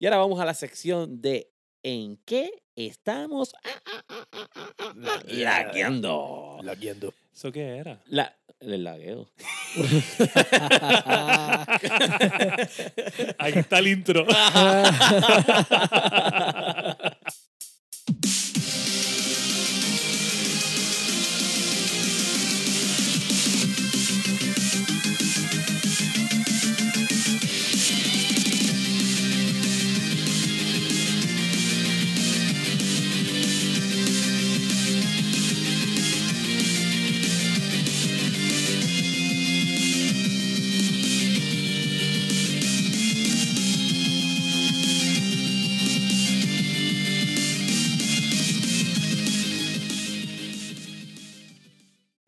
Y ahora vamos a la sección de ¿En qué estamos ah, ah, ah, lagueando? Lagueando. ¿Eso qué era? La, el lagueo. Ahí está el intro.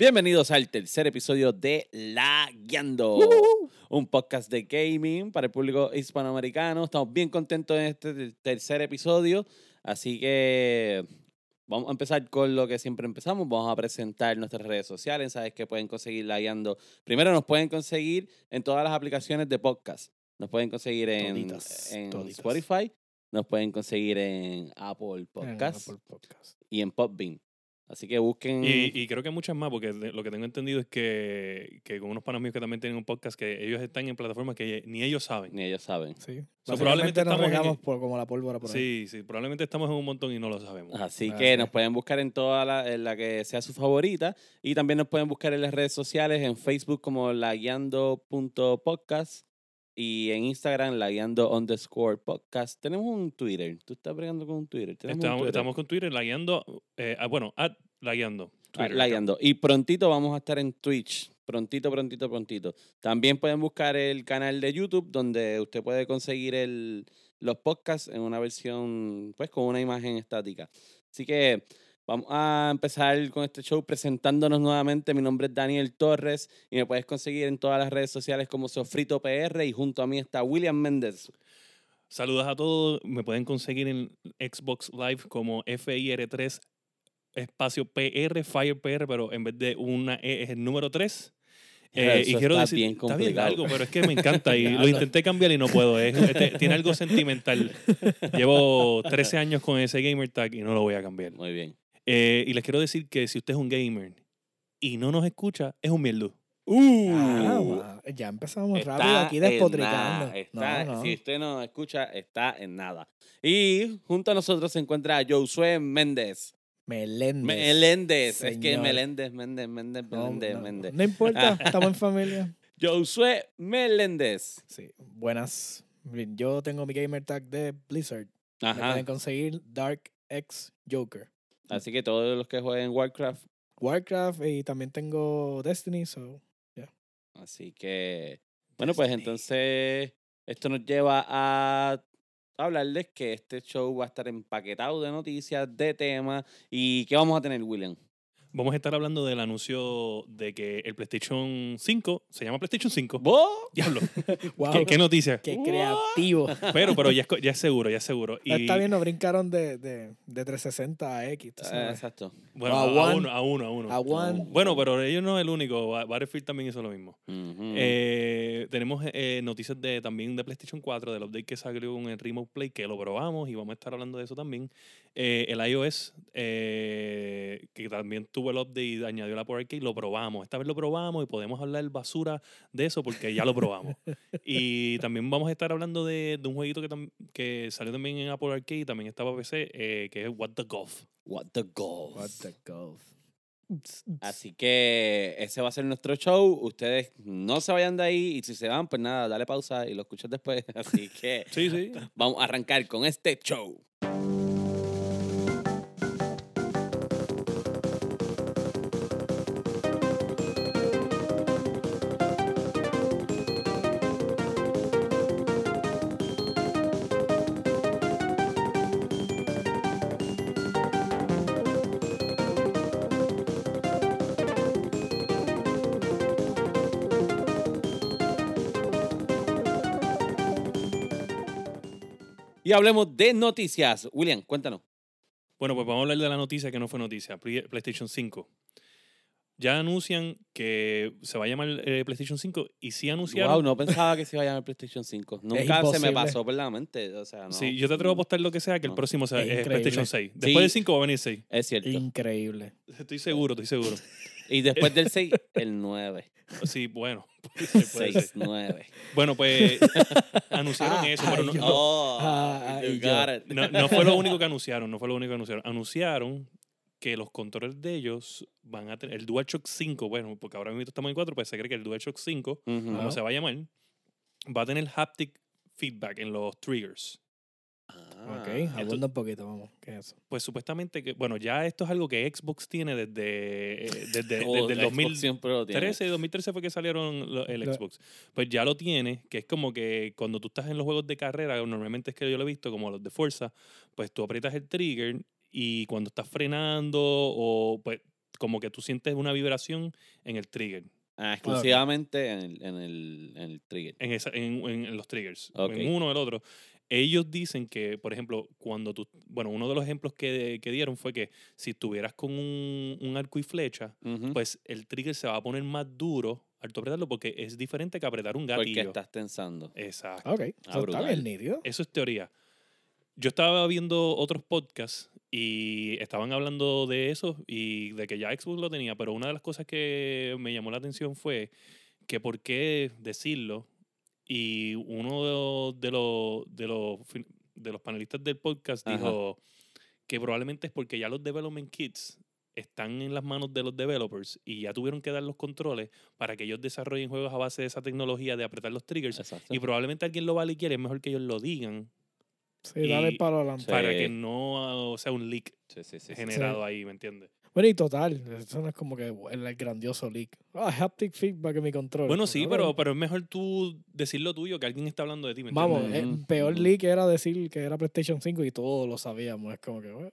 Bienvenidos al tercer episodio de La Guiando, un podcast de gaming para el público hispanoamericano. Estamos bien contentos en este ter- tercer episodio, así que vamos a empezar con lo que siempre empezamos. Vamos a presentar nuestras redes sociales. Sabes que pueden conseguir La Guiando. Primero nos pueden conseguir en todas las aplicaciones de podcast. Nos pueden conseguir en, Toditas, en toditas. Spotify, nos pueden conseguir en Apple En Podcast Apple Podcast. y en Podbean. Así que busquen. Y, y creo que muchas más, porque lo que tengo entendido es que, que con unos panos míos que también tienen un podcast, que ellos están en plataformas que ni ellos saben. Ni ellos saben. Sí. So, probablemente nos en- regamos por, como la pólvora por ahí. Sí, sí, probablemente estamos en un montón y no lo sabemos. Así Ah, que nos pueden buscar en toda la, en la que sea su favorita. Y también nos pueden buscar en las redes sociales, en Facebook como laguiando.podcast y en Instagram laguiando underscore podcast. Tenemos un Twitter. ¿Tú estás bregando con un Twitter? ¿Tenemos un Estamos, Twitter? estamos con Twitter lagueando, eh, ah, bueno, at lagueando. Ah, Twitter. lagueando. Y prontito vamos a estar en Twitch. Prontito, prontito, prontito. También pueden buscar el canal de YouTube donde usted puede conseguir el, los podcasts en una versión, pues con una imagen estática. Así que vamos a empezar con este show presentándonos nuevamente. Mi nombre es Daniel Torres y me puedes conseguir en todas las redes sociales como Sofrito PR y junto a mí está William Méndez. Saludos a todos. Me pueden conseguir en Xbox Live como FIR3 espacio PR, Fire PR, pero en vez de una E es el número 3. Eh, Eso y quiero está decir, bien está bien largo, pero es que me encanta y lo intenté cambiar y no puedo. es- este, tiene algo sentimental. Llevo 13 años con ese gamer tag y no lo voy a cambiar. Muy bien. Eh, y les quiero decir que si usted es un gamer y no nos escucha, es un mierdo. Ah, va. ya empezamos Está rápido aquí en despotricando. nada, está- no, no. Si usted no escucha, está en nada. Y junto a nosotros se encuentra Josué Méndez. Meléndez. Meléndez. Es que. Meléndez, Méndez, Méndez, No, Méndez, no, Méndez. no importa, estamos en familia. Josué Meléndez. Sí, buenas. Yo tengo mi gamer tag de Blizzard. Me Ajá. pueden conseguir Dark X Joker. Así que todos los que jueguen Warcraft. Warcraft y también tengo Destiny, so Así que, bueno, pues entonces esto nos lleva a hablarles que este show va a estar empaquetado de noticias, de temas. ¿Y qué vamos a tener, William? Vamos a estar hablando del anuncio de que el PlayStation 5 se llama PlayStation 5. ¿Vos? Diablo, wow, ¿qué, qué noticia? qué creativo. Pero, pero ya ya es seguro, ya es seguro. Y, Está bien, nos brincaron de, de, de 360 a X. Eh, exacto. Bueno, A a, One. uno, a uno, a uno. A One. Bueno, pero ellos no es el único. Ba- Battlefield también hizo lo mismo. Eh, tenemos eh, noticias de, también de PlayStation 4, del update que salió con el Remote Play, que lo probamos y vamos a estar hablando de eso también. Eh, el iOS, eh, que también tuvo el update y añadió la Apple Arcade, lo probamos. Esta vez lo probamos y podemos hablar basura de eso porque ya lo probamos. y también vamos a estar hablando de, de un jueguito que, tam- que salió también en Apple Arcade y también estaba PC, eh, que es What the Golf. What the golf. What the golf. Así que ese va a ser nuestro show. Ustedes no se vayan de ahí y si se van, pues nada, dale pausa y lo escuchas después. Así que Sí, sí. vamos a arrancar con este show. Y hablemos de noticias. William, cuéntanos. Bueno, pues vamos a hablar de la noticia que no fue noticia, Play- PlayStation 5. ya anuncian que se va a llamar eh, PlayStation 5 y sí anunciaron. Wow, no pensaba que se iba a llamar PlayStation 5. Nunca se me pasó por la mente. O sea, no. Sí, yo te atrevo a apostar lo que sea que el No. próximo sea, Es es increíble. PlayStation 6. Después Sí. del 5 va a venir 6. Es cierto. Increíble. Estoy seguro, estoy seguro. Y después del 6, el 9. Sí, bueno. puede ser, puede 6, ser. 9. Bueno, pues anunciaron Ah, eso, pero no, ay, yo- no- Oh, Ah, you yo. got it. no- no fue lo único que anunciaron, no fue lo único que anunciaron. Anunciaron que los controles de ellos van a tener, el DualShock 5, bueno, porque ahora mismo estamos en 4, pues se cree que el DualShock 5, Ujú. como Ajá. se va a llamar, va a tener haptic feedback en los triggers. Ah, ok, esto- abunda un poquito, vamos. ¿Qué es eso? Pues supuestamente que, bueno, ya esto es algo que Xbox tiene desde, eh, desde, Oh, desde el Xbox 2013, siempre lo tiene. 2013 fue que salieron lo- el Xbox. Pues ya lo tiene, que es como que cuando tú estás en los juegos de carrera, normalmente es que yo lo he visto como los de fuerza, pues tú aprietas el trigger y cuando estás frenando o pues como que tú sientes una vibración en el trigger, Ah, exclusivamente en, el, en, el, en el trigger. en, esa, en, en los triggers, en uno o el otro. Ellos dicen que, por ejemplo, cuando tú, bueno, uno de los ejemplos que, que dieron fue que si estuvieras con un, un arco y flecha, pues el trigger se va a poner más duro al tú apretarlo porque es diferente que apretar un Porque gatillo. estás tensando. Exacto. Ok, eso está brutal. bien nítido. Eso es teoría. Yo estaba viendo otros podcasts y estaban hablando de eso y de que ya Xbox lo tenía, pero una de las cosas que me llamó la atención fue que por qué decirlo y uno de los, de los, de los panelistas del podcast Ajá. dijo que probablemente es porque ya los development kits están en las manos de los developers y ya tuvieron que dar los controles para que ellos desarrollen juegos a base de esa tecnología de apretar los triggers Exacto. y probablemente alguien lo vale y quiere, es mejor que ellos lo digan Sí, dale para adelante. Sí. para que no sea un leak Sí, sí, sí, sí. generado ahí, ¿me entiendes? Bueno, y total, eso no es como que el, el grandioso leak. Ah, haptic feedback en mi control. Bueno, sí, pero, pero es mejor tú decir lo tuyo que alguien está hablando de ti, ¿me Vamos, entiendes? el Ujú, peor leak era decir que era PlayStation 5 y todos lo sabíamos. Es como que, bueno,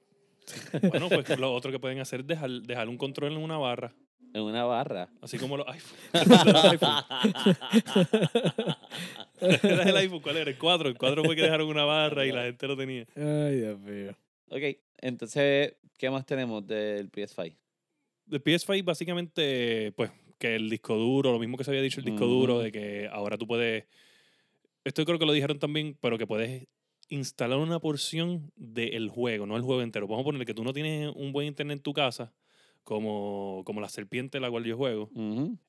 Bueno, pues lo otro que pueden hacer es dejar, dejar un control en una barra, En una barra. así como los iPhone. era el iPhone, ¿cuál era? El 4. El 4 fue que dejaron una barra y la gente lo tenía. ay, Dios mío. Ok, entonces, ¿qué más tenemos del PS5? El PS5 básicamente, pues, que el disco duro, lo mismo que se había dicho el disco duro, de que ahora tú puedes, esto creo que lo dijeron también, pero que puedes instalar una porción del juego, no el juego entero. Vamos a poner que tú no tienes un buen internet en tu casa, como, como la serpiente la cual yo juego,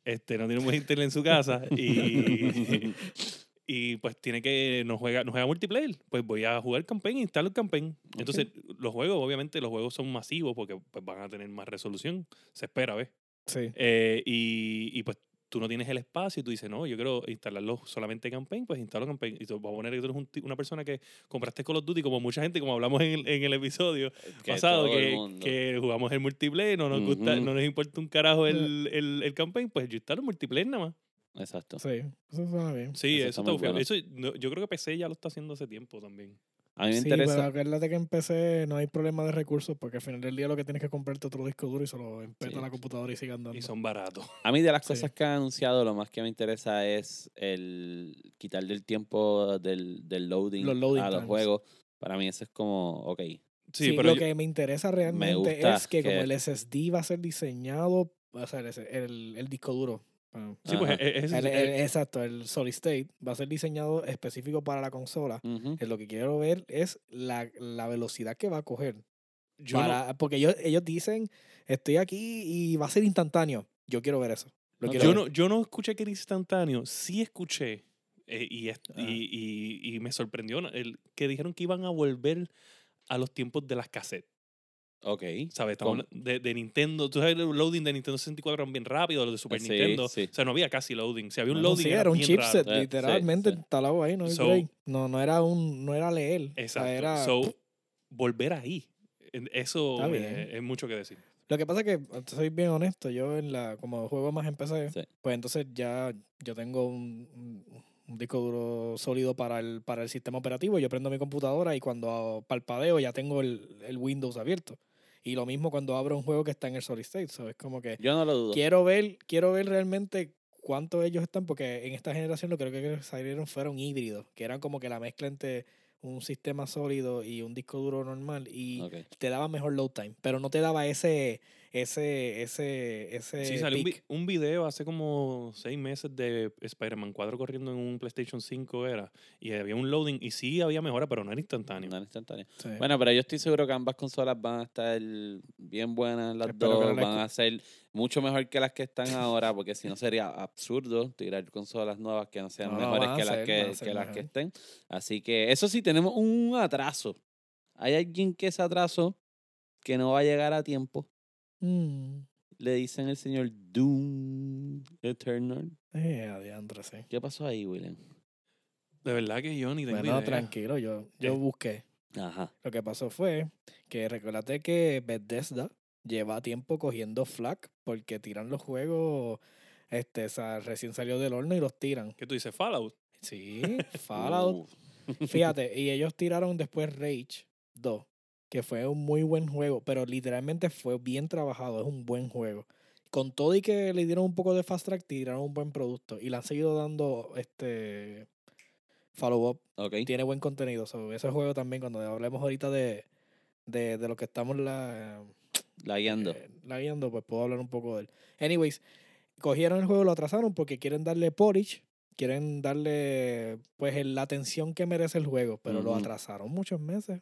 este, no tiene un buen internet en su casa y, y pues tiene que, no juega, no juega multiplayer, pues voy a jugar campaign, instalo el campaign. Entonces, los juegos, obviamente, los juegos son masivos porque pues, van a tener más resolución, se espera, ¿ves? Sí. Eh, y, y, pues tú no tienes el espacio y tú dices, no, yo quiero instalarlo solamente campaign, pues instalo campaign. Y tú vas a poner que tú eres un una persona que compraste Call of Duty, como mucha gente, como hablamos en el, en el episodio Que pasado, que, que jugamos el multiplayer, no nos gusta, no nos importa un carajo el, el, el campaign, pues yo instalo el multiplayer nada más. Exacto. Sí, eso suena bien. Sí, Eso eso, está está bueno. Eso, no, yo creo que PC ya lo está haciendo hace tiempo también. A mí me Sí, pero interesa. acuérdate que en PC no hay problema de recursos porque al final del día lo que tienes que comprarte otro disco duro y solo empeta Sí. la computadora y sigue andando. Y son baratos. A mí de las Sí. cosas que han anunciado, lo más que me interesa es el quitarle el tiempo del, del loading, Los loading a los times. juegos. Para mí eso es como, ok, Sí, Sí, pero lo yo- que me interesa realmente es que, como el SSD va a ser diseñado, o sea, el, el, el disco duro. Sí, pues Ajá. es- es- el- es- el- exacto, el solid state va a ser diseñado específico para la consola. Eh, Lo que quiero ver es la, la velocidad que va a coger. yo no- para- porque ellos, ellos dicen, estoy aquí y va a ser instantáneo. Yo quiero ver eso. Lo No, quiero Yo ver. no, yo no escuché que era instantáneo, sí escuché eh, y, es- Ah. y, y- y me sorprendió el, que dijeron que iban a volver a los tiempos de las cassettes, ok. ¿sabes? Estamos de, de Nintendo, tú sabes, el loading de Nintendo 64 eran bien rápido, los de Super Sí, Nintendo, sí. o sea, no había casi loading, si había un No, loading sí, era un chipset, raro. Literalmente instalado ahí, no So-. No, no era un, no era leer. o sea, Exacto, era, so, volver ahí, eso es mucho que decir. Lo que pasa es que, soy bien honesto, yo en la, como juego más en PC, Sí. pues entonces ya yo tengo un disco duro sólido para el, para el sistema operativo. Yo prendo mi computadora y cuando palpadeo ya tengo el, el Windows abierto. Y lo mismo cuando abro un juego que está en el solid state. ¿sabes? Como que Yo no lo dudo. quiero ver, quiero ver realmente cuánto ellos están, porque en esta generación lo creo que salieron fueron híbridos, que eran como que la mezcla entre un sistema sólido y un disco duro normal y te daba mejor load time, pero no te daba ese, ese, ese, ese Sí, salió un, vi- un video hace como seis meses de Spider-Man 4 corriendo en un PlayStation 5 era. Y había un loading y sí había mejora, pero no era instantáneo. No era instantáneo. Sí. Bueno, pero yo estoy seguro que ambas consolas van a estar bien buenas, las Espero dos. Van a ser mucho mejor que las que están ahora, porque si no sería absurdo tirar consolas nuevas que no sean No, mejores que, las que, que las que estén. Así que eso sí, tenemos un atraso. Hay alguien que se atrasó, que no va a llegar a tiempo. Mm. Le dicen el señor Doom Eternal. Eh, adiantre, sí. ¿Qué pasó ahí, William? De verdad que yo ni tengo Bueno, idea. tranquilo, yo, yo Eh. busqué. Ajá. Lo que pasó fue que recuérdate que Bethesda lleva tiempo cogiendo flack porque tiran los juegos, este, o sea, recién salió del horno y los tiran. ¿Qué tú dices? Fallout. Sí, Fallout. Uh, Fíjate, y ellos tiraron después Rage 2, que fue un muy buen juego, pero literalmente fue bien trabajado, es un buen juego. Con todo y que le dieron un poco de fast track, tiraron un buen producto y le han seguido dando este follow up ok. tiene buen contenido. So, ese juego también, cuando hablemos ahorita de, de, de lo que estamos la, La guiando. eh, la guiando, pues puedo hablar un poco de él. Anyways, cogieron el juego, lo atrasaron porque quieren darle polish, quieren darle pues la atención que merece el juego, pero lo atrasaron muchos meses.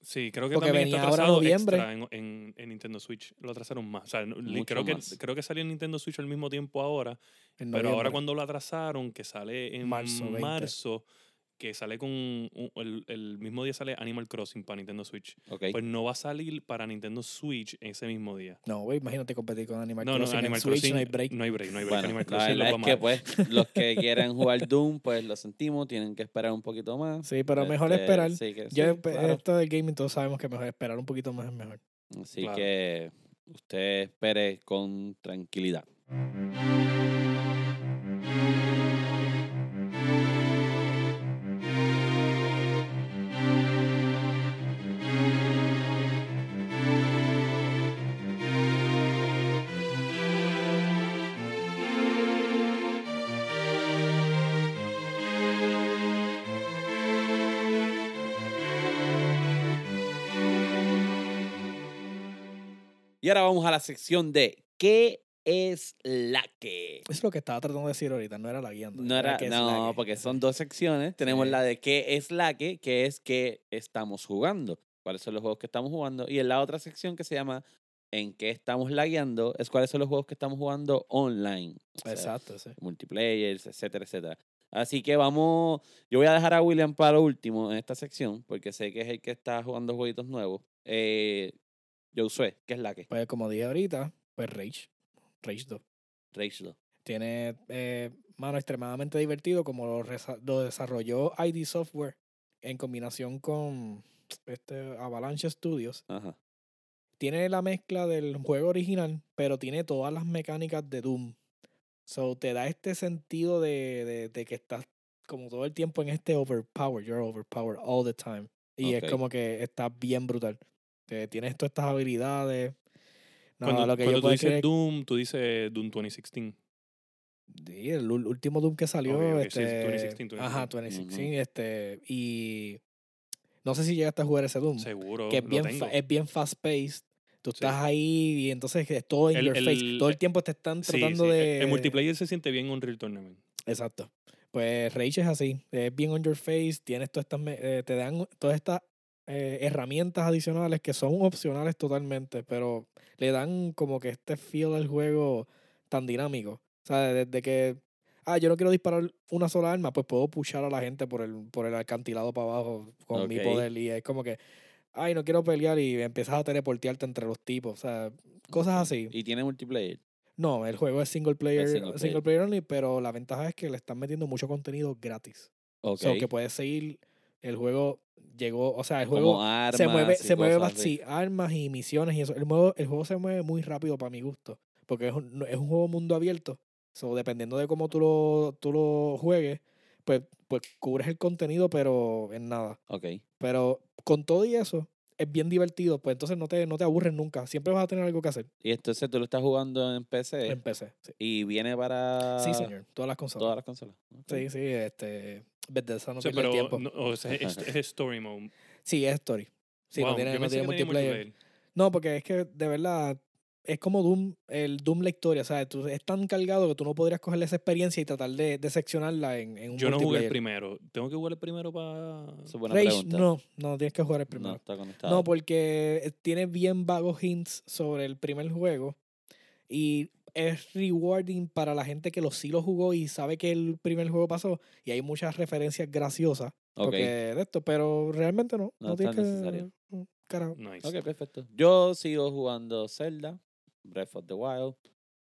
Sí, creo que Porque también venía está ahora atrasado noviembre. extra en, en, en Nintendo Switch. Lo atrasaron más. O sea, Mucho creo, que, creo que salió en Nintendo Switch al mismo tiempo ahora. Pero ahora cuando lo atrasaron, que sale en Marzo 20. marzo, que sale con un- el, el mismo día sale Animal Crossing para Nintendo Switch. Pues no va a salir para Nintendo Switch ese mismo día. No, güey, imagínate competir con Animal No, no, Crossing. en Animal Switch, Crossing. no hay break. No hay break, no hay break. Bueno, Animal la Crossing verdad es que pues los que quieren jugar Doom, pues lo sentimos, tienen que esperar un poquito más. Sí, pero mejor Este, esperar. sí que Yo, sí, claro. Esto del gaming todos sabemos que mejor esperar un poquito más es mejor. Así Claro. que usted espere con tranquilidad. Y ahora vamos a la sección de ¿Qué es la que? Es lo que estaba tratando de decir ahorita, no era la guiando. No, era, la no que. porque son dos secciones. Tenemos Sí. la de ¿Qué es la que? Que es ¿Qué estamos jugando? ¿Cuáles son los juegos que estamos jugando? Y en la otra sección que se llama ¿En qué estamos lagueando? Es cuáles son los juegos que estamos jugando online. O sea, Exacto, sí. multiplayers, etcétera, etcétera. Así que vamos, yo voy a dejar a William para lo último en esta sección, porque sé que es el que está jugando jueguitos nuevos. Eh, Josué, ¿qué es la que? Pues como dije ahorita, pues Rage. Rage 2. Rage 2. Tiene, eh, mano, extremadamente divertido como lo, lo desarrolló ID Software en combinación con este Avalanche Studios. Ajá. Tiene la mezcla del juego original, pero tiene todas las mecánicas de Doom. So te da este sentido de, de, de que estás como todo el tiempo en este overpower, you're overpowered all the time. Y es como que está bien brutal. Que tienes todas estas habilidades. No, cuando lo que cuando yo tú dices Doom, tú dices Doom 2016. Sí, el último Doom que salió. Este, 2016, Ajá, 2016. 2016. este, y no sé si llegaste a jugar ese Doom. Seguro. que es lo bien, tengo. es bien fast paced. Tú Sí. estás ahí y entonces es todo in El- your face. Todo el tiempo te están Sí, tratando sí, de. El multiplayer se siente bien en Unreal Tournament. Exacto. Pues Rage es así. Es bien on your face. Tienes todas estas. eh, te dan todas estas eh, herramientas adicionales que son opcionales totalmente, pero le dan como que este feel al juego tan dinámico. O sea, desde que. Ah, yo no quiero disparar una sola arma, pues puedo pushar a la gente por el, por el acantilado para abajo con mi poder. Y es como que. Ay, no quiero pelear y empiezas a teleportearte entre los tipos. O sea, cosas así. Y tiene multiplayer. No, el juego es single player, single single, player. only, pero la ventaja es que le están metiendo mucho contenido gratis. Ok. So que puedes seguir. El juego llegó. O sea, el juego armas se mueve, se mueve más, sí, armas y misiones y eso. El juego, el juego se mueve muy rápido para mi gusto. Porque es un, es un juego mundo abierto. So, dependiendo de cómo tú lo, tú lo juegues, pues, pues cubres el contenido, pero en nada. Ok. Pero con todo y eso, es bien divertido. Pues entonces no te, no te aburres nunca. Siempre vas a tener algo que hacer. Y entonces tú lo estás jugando en PC En PC. Sí, y viene para Sí, señor. Todas las consolas. todas las consolas. Sí, sí, este. Bethesda no O sea, pierde el pero tiempo. no, o sea, es, es story mode. Sí, es story. Sí, Wow, no tiene, no multiplayer. No, porque es que de verdad es como Doom, el Doom la historia, ¿sabes? Tú, es tan cargado que tú no podrías cogerle esa experiencia y tratar de, de seccionarla en, en un Yo no jugué el primero. ¿Tengo que jugar el primero para...? Esa es buena Rage, pregunta. no, no, tienes que jugar el No, primero. está conectado. No, porque tiene bien vagos hints sobre el primer juego y es rewarding para la gente que lo, sí lo jugó y sabe que el primer juego pasó y hay muchas referencias graciosas Ok, porque de esto, pero realmente no. No No, es tienes tan que... necesario. Carajo. Nice. ok, perfecto. Yo sigo jugando Zelda, Breath of the Wild.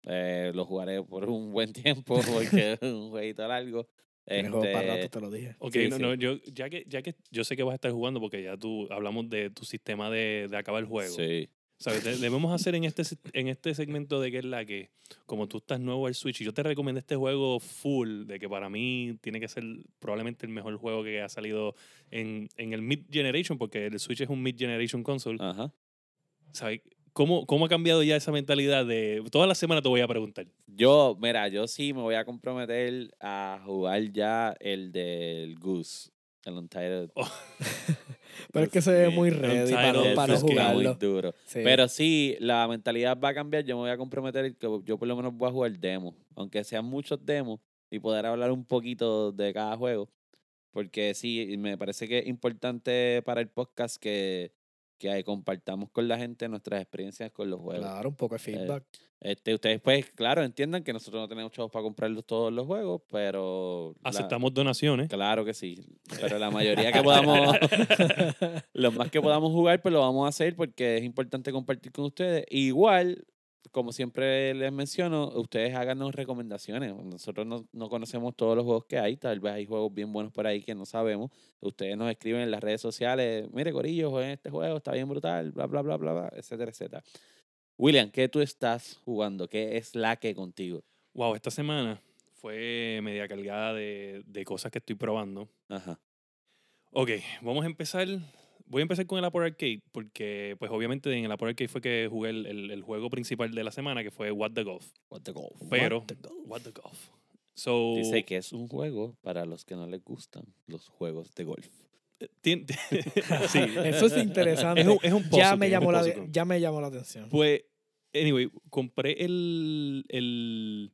Eh, lo jugaré por un buen tiempo porque es un jueguito largo. Tienes juego para Este, rato, te lo dije. Ok, Sí, no, sí. no, yo, ya que, ya que yo sé que vas a estar jugando porque ya tú hablamos de tu sistema de, de acabar el juego. Sí. ¿Sabes? De- Debemos hacer en este, en este segmento de que es la que, como tú estás nuevo al Switch, y yo te recomendé este juego full, de que para mí tiene que ser probablemente el mejor juego que ha salido en, en el mid-generation, porque el Switch es un mid-generation console. Ajá. ¿Sabes? ¿Cómo, ¿Cómo ha cambiado ya esa mentalidad de... Toda la semana te voy a preguntar. Yo, mira, yo sí me voy a comprometer a jugar ya el del Goose. El Untitled. Pero es que se ve muy ready para, no- jugarlo. duro. Sí. Pero sí, la mentalidad va a cambiar. Yo me voy a comprometer que yo por lo menos voy a jugar demo. Aunque sean muchos demos y poder hablar un poquito de cada juego. Porque sí, me parece que es importante para el podcast que, que compartamos con la gente nuestras experiencias con los juegos. Claro, un poco de feedback. Este, ustedes, pues, claro, entiendan que nosotros no tenemos chavos para comprarlos todos los juegos, pero. la- Aceptamos donaciones. Claro que sí. Pero la mayoría que podamos. los más que podamos jugar, pues lo vamos a hacer porque es importante compartir con ustedes. Igual, como siempre les menciono, ustedes háganos recomendaciones. Nosotros no, no conocemos todos los juegos que hay. Tal vez hay juegos bien buenos por ahí que no sabemos. Ustedes nos escriben en las redes sociales. Mire, Corillo, jueguen este juego, está bien brutal, bla, bla, bla, bla, bla, etcétera, etcétera. William, ¿qué tú estás jugando? ¿Qué es la que contigo? Wow, esta semana fue media cargada de, de cosas que estoy probando. Ajá. Ok, vamos a empezar. Voy a empezar con el Apple Arcade porque, pues obviamente en el Apple Arcade fue que jugué el, el- el juego principal de la semana que fue What the Golf. What the golf. Pero, What the golf. What the Golf. So, Dice que es un juego para los que no les gustan los juegos de golf. tien- sí, Eso es interesante. es un, es un ya, me game, es un llamó la, ya me llamó la atención. Pues, anyway, compré el, el,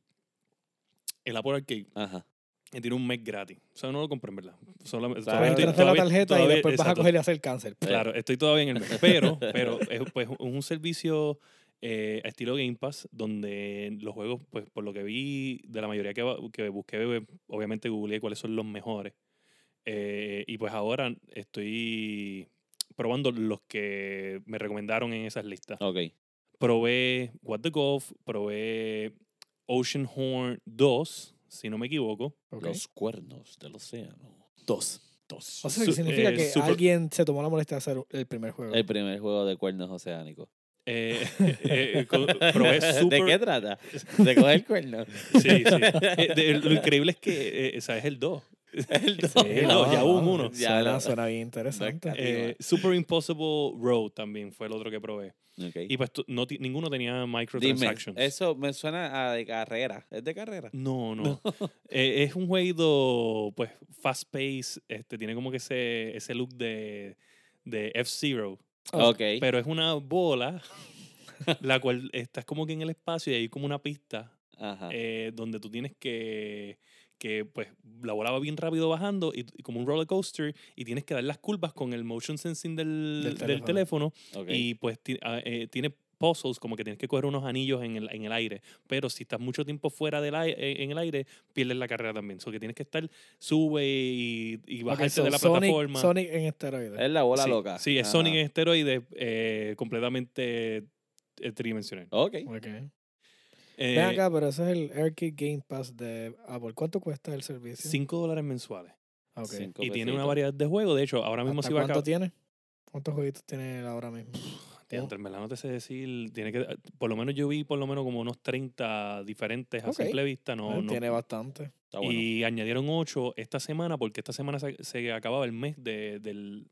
el Apple Arcade Ajá. Y tiene un mes gratis. O sea, no lo compré en verdad. Solamente, Claro. todavía estoy- Entraste la todavía- tarjeta y todavía- después vas a coger y hacer cáncer. Claro, estoy todavía en el mes. Pero, pero es, pues, un servicio eh, estilo Game Pass donde los juegos, pues por lo que vi de la mayoría que, que busqué, obviamente googleé cuáles son los mejores. Eh, y pues ahora estoy probando los que me recomendaron en esas listas. Ok. Probé What the Golf, probé Ocean Horn 2, si no me equivoco. Los cuernos del océano. Dos. Dos. O sea, que significa eh, que super- alguien se tomó la molestia de hacer el primer juego. El primer juego de cuernos oceánicos. Eh, eh, Super... ¿De qué trata? ¿De coger cuernos? Sí, sí. Eh, de- lo increíble es que, eh, ¿sabes? El 2. El dos. Sí, el dos, ya hubo un uno. Ya suena, bien interesante. Eh, Super Impossible Road también fue el otro que probé. Y pues no, ninguno tenía Dime, microtransactions. eso me suena a de carrera. ¿Es de carrera? No, no. Eh, es un juego, pues, fast pace. Este, tiene como que ese, ese look de, de F-Zero. Oh, Ok. Pero es una bola, la cual estás como que en el espacio y hay como una pista Ajá. eh, donde tú tienes que, que, pues, la bola va bien rápido bajando y, y como un roller coaster y tienes que dar las curvas con el motion sensing del, Del del teléfono, y pues ti- ah, eh, tiene puzzles como que tienes que coger unos anillos en el, en el aire, pero si estás mucho tiempo fuera del aire, en el aire, pierdes la carrera también. So que tienes que estar, sube y, y bajarte so de la Sonic, plataforma. Sonic en esteroides. es la bola sí, loca. Sí, es Ajá. Sonic en esteroides eh, completamente eh, tridimensional. Ok. Ok. Eh, Ven acá, pero ese es el Arcade Game Pass de Apple. ¿Cuánto cuesta el servicio? 5 dólares mensuales. Ok. Cinco Y tiene una variedad de juegos. De hecho, ahora mismo ¿Hasta si va a ¿Cuánto tiene? ¿Cuántos jueguitos tiene él ahora mismo? Diantre, en verdad no te sé decir. Tiene que, por lo menos yo vi por lo menos como unos 30 diferentes a simple vista. No, Eh, no- Tiene bastante. Está bueno. Y añadieron 8 esta semana porque esta semana se, se acababa el mes de, del,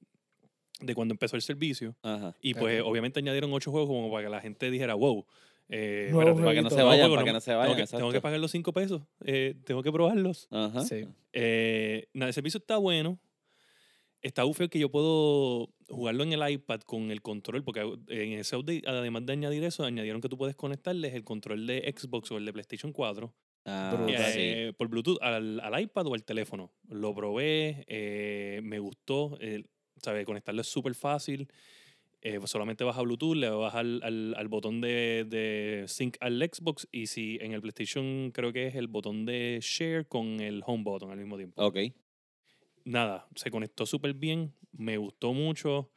de cuando empezó el servicio. Ajá. Y pues obviamente añadieron 8 juegos como para que la gente dijera, wow, Eh, espérate, Para que no se vayan, para que no se vayan. tengo, que, tengo que pagar los 5 pesos. eh, tengo que probarlos. Ajá. Sí. Eh, nada, el servicio está bueno. Está bufeo que yo puedo jugarlo en el iPad con el control, porque en ese update, además de añadir eso, añadieron que tú puedes conectarles el control de Xbox o el de PlayStation 4 Ah, sí. eh, por Bluetooth al, al iPad o al teléfono. Lo probé, eh, me gustó. eh, ¿sabes? Conectarlo es súper fácil. Eh, solamente vas a Bluetooth, le vas al, al, al botón de, de sync al Xbox y si en el PlayStation creo que es el botón de share con el home button al mismo tiempo. Ok. Nada, se conectó súper bien, me gustó mucho.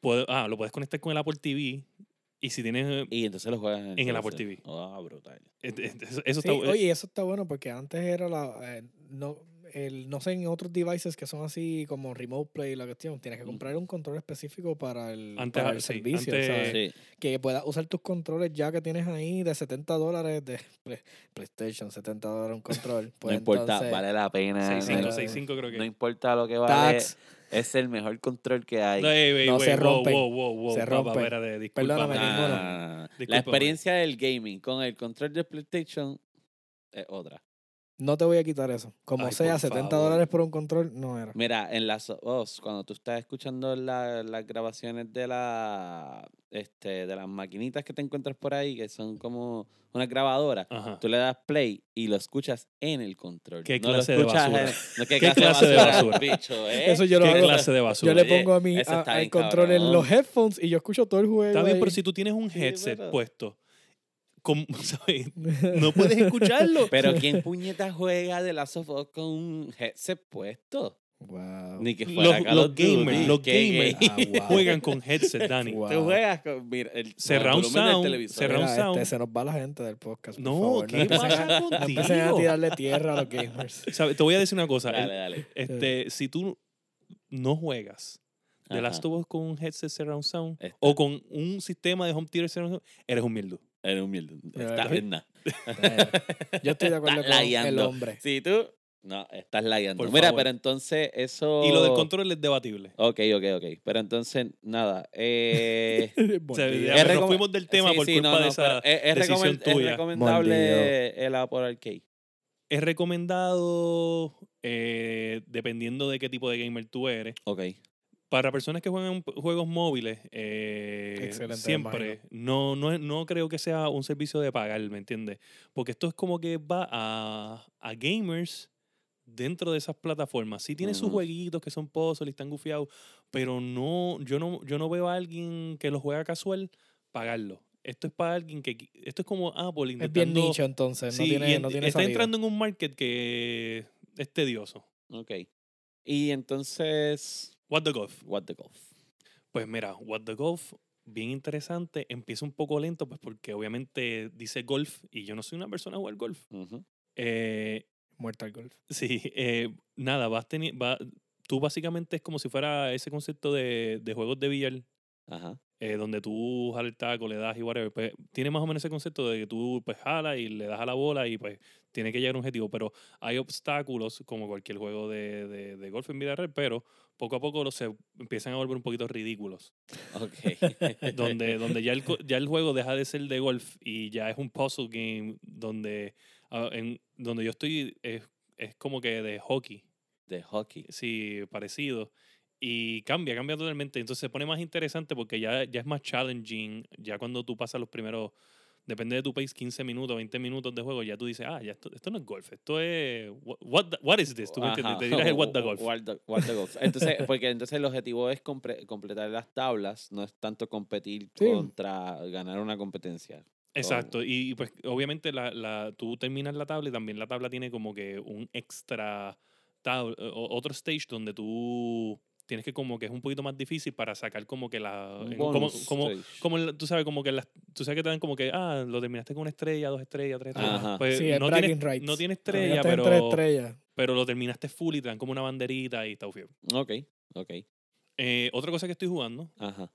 Puedo- ah, lo puedes conectar con el Apple TV y si tienes... Y entonces lo juegas en, En el. Apple TV. Ah, brutal. eh, eh, Eso, eso Sí, está... oye, eso está bueno porque antes era la. eh, no, el, no sé, en otros devices que son así como Remote Play, la cuestión, tienes que comprar un control específico para el, Antes, para el sí, servicio. antes- ¿sabes? Sí. Que puedas usar tus controles ya que tienes ahí de 70 dólares de Play- PlayStation, 70 dólares un control. No Pues importa, entonces, vale la pena. 6.5, no, 6.5 creo que. no importa lo que vale. Tax, Es el mejor control que hay. No, ey, ey, No, wey, se wow, wow, wow, Se. Perdóname, Nah, nah, nah, nah. La experiencia del gaming con el control de PlayStation es otra. No te voy a quitar eso. Como Ay, sea, por 70 favor. dólares por un control, no era. Mira, en las os, cuando tú estás escuchando la- las grabaciones de la este de las maquinitas que te encuentras por ahí, que son como unas grabadoras, Ajá. tú le das play y lo escuchas en el control. ¿Qué no clase lo de basura? en- no, ¿qué, ¿Qué clase, clase de de basura? basura? Bicho, ¿eh? Eso yo lo ¿Qué hago. clase de basura? Yo le pongo a eso está al control en los headphones y yo escucho todo el juego. Está bien, pero si tú tienes un Sí, headset pero- puesto, ¿cómo- ¿sabes? no puedes escucharlo. Pero ¿quién puñeta juega de Last of Us con un headset puesto? Wow. Ni que Los, fuera los Duty, gamers, los gamers Ah, wow. juegan con headset, Dani. Wow. Tú juegas con mira, el, Surround del sound, televisor. surround Mira, sound. este, se nos va la gente del podcast. por No, favor. ¿qué empiecen pasa a- no tirarle tierra a los gamers. Te voy a decir una cosa. Dale, dale. este, si tú no juegas The Ajá. Last of Us con un headset surround sound Está- o con un sistema de home theater surround sound, eres un mierdo. Eres humilde. Mira, Estás ¿verdad? en nada. Yo estoy de acuerdo con el hombre. Si tú. No, estás lagueando. Por Mira, favor. pero entonces eso. Y lo del control es debatible. Ok, ok, ok. Pero entonces, nada. Eh, O sea, Buen ya día. es nos recom- fuimos del tema sí, por sí, culpa no, de esa es, es decisión recomen- es tuya. recomendable el Apple Arcade. Es recomendado eh, dependiendo de qué tipo de gamer tú eres. Ok. Para personas que juegan juegos móviles, eh, siempre, no, no, no creo que sea un servicio de pagar, ¿me entiendes? Porque esto es como que va a, a gamers dentro de esas plataformas. Sí tiene sus jueguitos que son puzzles y están gufiados, pero no, yo no, yo no veo a alguien que lo juega casual pagarlo. Esto es para alguien que, esto es como Apple Es bien intentando... nicho entonces. No Sí, tiene, y no tiene está salida. entrando en un market que es tedioso. Ok. Y entonces. What the golf. What the golf. Pues mira, What the Golf, bien interesante. Empieza un poco lento, pues porque obviamente dice golf y yo no soy una persona a jugar golf. Ujú. Eh, Mortal Golf. sí, eh, nada, vas teni- va, tú básicamente es como si fuera ese concepto de, de juegos de billar, Ajá. eh, donde tú jalas el taco, le das y whatever. Pues tiene más o menos ese concepto de que tú pues jalas y le das a la bola y pues tiene que llegar a un objetivo. Pero hay obstáculos, como cualquier juego de, de, de golf en vida real, pero poco a poco los se empiezan a volver un poquito ridículos. Ok. donde, donde ya, el, ya el juego deja de ser de golf y ya es un puzzle game donde, ah, en, donde yo estoy es, es como que de hockey, De hockey. sí, parecido. Y cambia, cambia totalmente. Entonces se pone más interesante porque ya, ya es más challenging. Ya cuando tú pasas los primeros, depende de tu pace, 15 minutos, 20 minutos de juego, ya tú dices, ah, ya esto, esto no es golf, esto es. What, what, the- what is this? ¿Tú me entiendes? Te dirás el what the golf. What the, what the golf. Entonces, porque entonces el objetivo es compre- completar las tablas, no es tanto competir Sí. contra ganar una competencia. Exacto, y, y, pues obviamente la, la, tú terminas la tabla y también la tabla tiene como que un extra tab- o- otro stage donde tú tienes que como que es un poquito más difícil para sacar como que la en- como, como, stage. como el- tú sabes como que las, tú sabes que te dan como que ah lo terminaste con una estrella dos estrellas tres estrellas Ajá. pues Sí, es no tienes rights. no Cuando estrella pero tres estrellas. pero lo terminaste full y te dan como una banderita y está feo. Ok, ok. Eh, otra cosa que estoy jugando Ajá.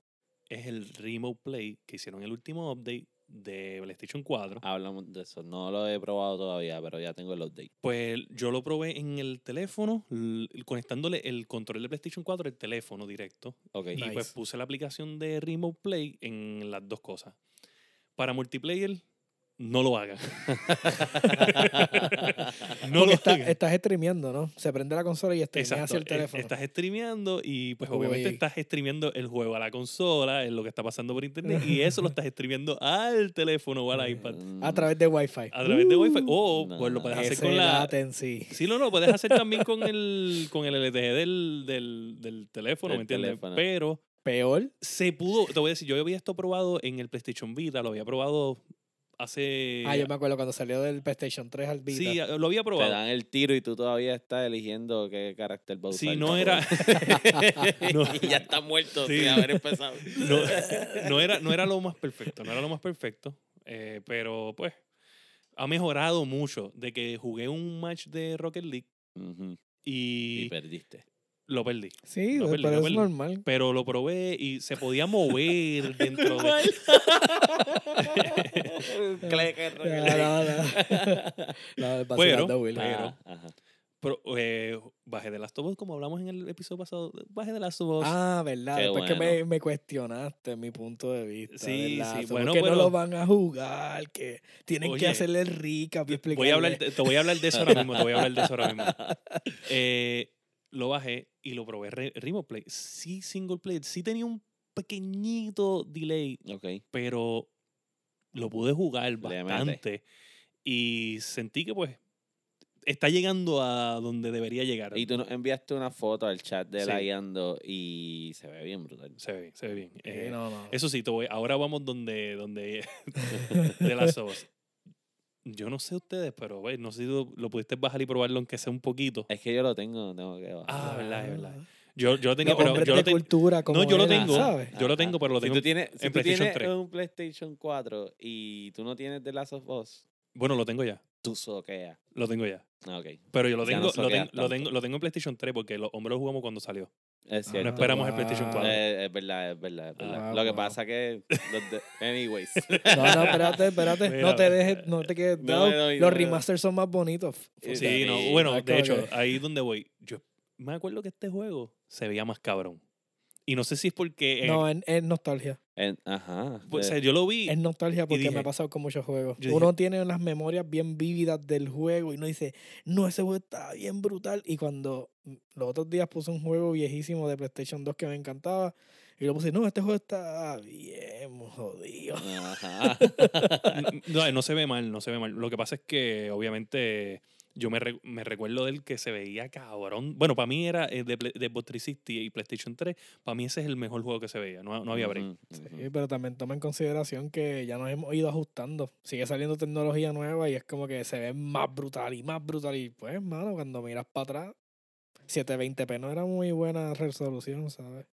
es el Remote Play que hicieron el último update de PlayStation 4 Hablamos de eso. No lo he probado todavía, pero ya tengo el update. Pues yo lo probé en el teléfono, conectándole el control de PlayStation 4 al teléfono directo. Ok. Y pues puse la aplicación de Remote Play en las dos cosas. para multiplayer, no lo hagan. no Porque lo está- hagan. estás streameando, ¿no? Se prende la consola y streamea Exacto, hacia el eh, teléfono. Estás streameando y pues obviamente estás streameando el juego a la consola, es lo que está pasando por internet, y eso lo estás streameando al teléfono o al iPad A través de Wi-Fi. a través de Wi-Fi. O no, pues lo puedes hacer con la. latency. Sí, no, no, puedes hacer también con el, con el LTE del, del, del teléfono, ¿me entiendes? teléfono. Pero Peor. se pudo, te voy a decir, yo había esto probado en el PlayStation Vita, lo había probado hace... Ah, yo me acuerdo cuando salió del PlayStation 3 al Vita. Sí, lo había Te probado. dan el tiro y tú todavía estás eligiendo qué carácter va a Sí, usar no para era... no, y ya está muerto Sí. sin haber empezado. no, no era, no era lo más perfecto, no era lo más perfecto, eh, pero pues ha mejorado mucho de que jugué un match de Rocket League Ujú, Y y perdiste. Lo perdí. Sí, Lo perdí, pero lo es perdí. normal. Pero lo probé y se podía mover dentro de... Cleque, No, Rocket no, League. no. No, Pero- pero- ajá. Pero, eh, bajé de Last of Us, como hablamos en el episodio pasado, bajé de Last of Us. Ah, verdad. Qué Después que me, bueno. me cuestionaste mi punto de vista. Sí, ¿verdad? sí, bueno, que pero- no lo van a jugar, que tienen Oye, que hacerle explicarle. voy a hablar, te voy a hablar de eso ahora mismo, te voy a hablar de eso ahora mismo. Eh, lo bajé y lo probé re- Remote Play. Sí, single player. Sí tenía un pequeñito delay, Ok. pero lo pude jugar bastante. Y sentí que pues está llegando a donde debería llegar. Y tú nos enviaste una foto al chat de Sí. la guiando y se ve bien brutal. Se ve, se ve bien. Eh, no, no. Eso sí, te voy, ahora vamos donde, donde de las Us. Yo no sé ustedes, pero no sé si lo, lo pudiste bajar y probarlo aunque sea un poquito. Es que yo lo tengo, tengo que bajar. Ah, verdad, es verdad. Ah. Yo, yo lo tenía, Los pero yo de lo tengo. cultura como No, yo lo tengo. ¿sabes? Yo lo tengo, pero lo si tengo tú en- tienes, si en tú PlayStation tienes 3. un PlayStation 4 y tú no tienes The Last of Us, Bueno, lo tengo ya. Tú soqueas. Lo tengo ya. Ah, Ok, Pero yo lo no tengo, lo, tengo, lo, tengo, lo tengo en PlayStation 3 porque los hombres lo jugamos cuando salió. es cierto. No esperamos el PlayStation 4. Eh, es verdad, es verdad, es verdad. Ah, Lo que wow. pasa que... los de- anyways. No, no, espérate, espérate. Mira, no te dejes, no te quedes. no Los remasters son más bonitos. Sí, Sí, no. Bueno, es de hecho, que- ahí donde voy. Yo me acuerdo que este juego se veía más cabrón. Y no sé si es porque. eh, No, es, es nostalgia. En- ajá. pues, o sea, yo lo vi. Es nostalgia porque me ha pasado con muchos juegos. Uno tiene unas memorias bien vívidas del juego y uno dice, no, ese juego está bien brutal. Y cuando mm, los otros días puse un juego viejísimo de PlayStation 2 que me encantaba y lo puse, no, este juego está bien jodido. Ajá. No, no se ve mal, no se ve mal. Lo que pasa es que, obviamente, yo me, re- me recuerdo del que se veía cabrón. Bueno, para mí era eh, de, de Xbox 360 y PlayStation 3. Para mí ese es el mejor juego que se veía. No, no había break. Sí, pero también toma en consideración que ya nos hemos ido ajustando. Sigue saliendo tecnología nueva y es como que se ve más brutal y más brutal. Y pues, mano, cuando miras para atrás, 720p no era muy buena resolución, ¿sabes?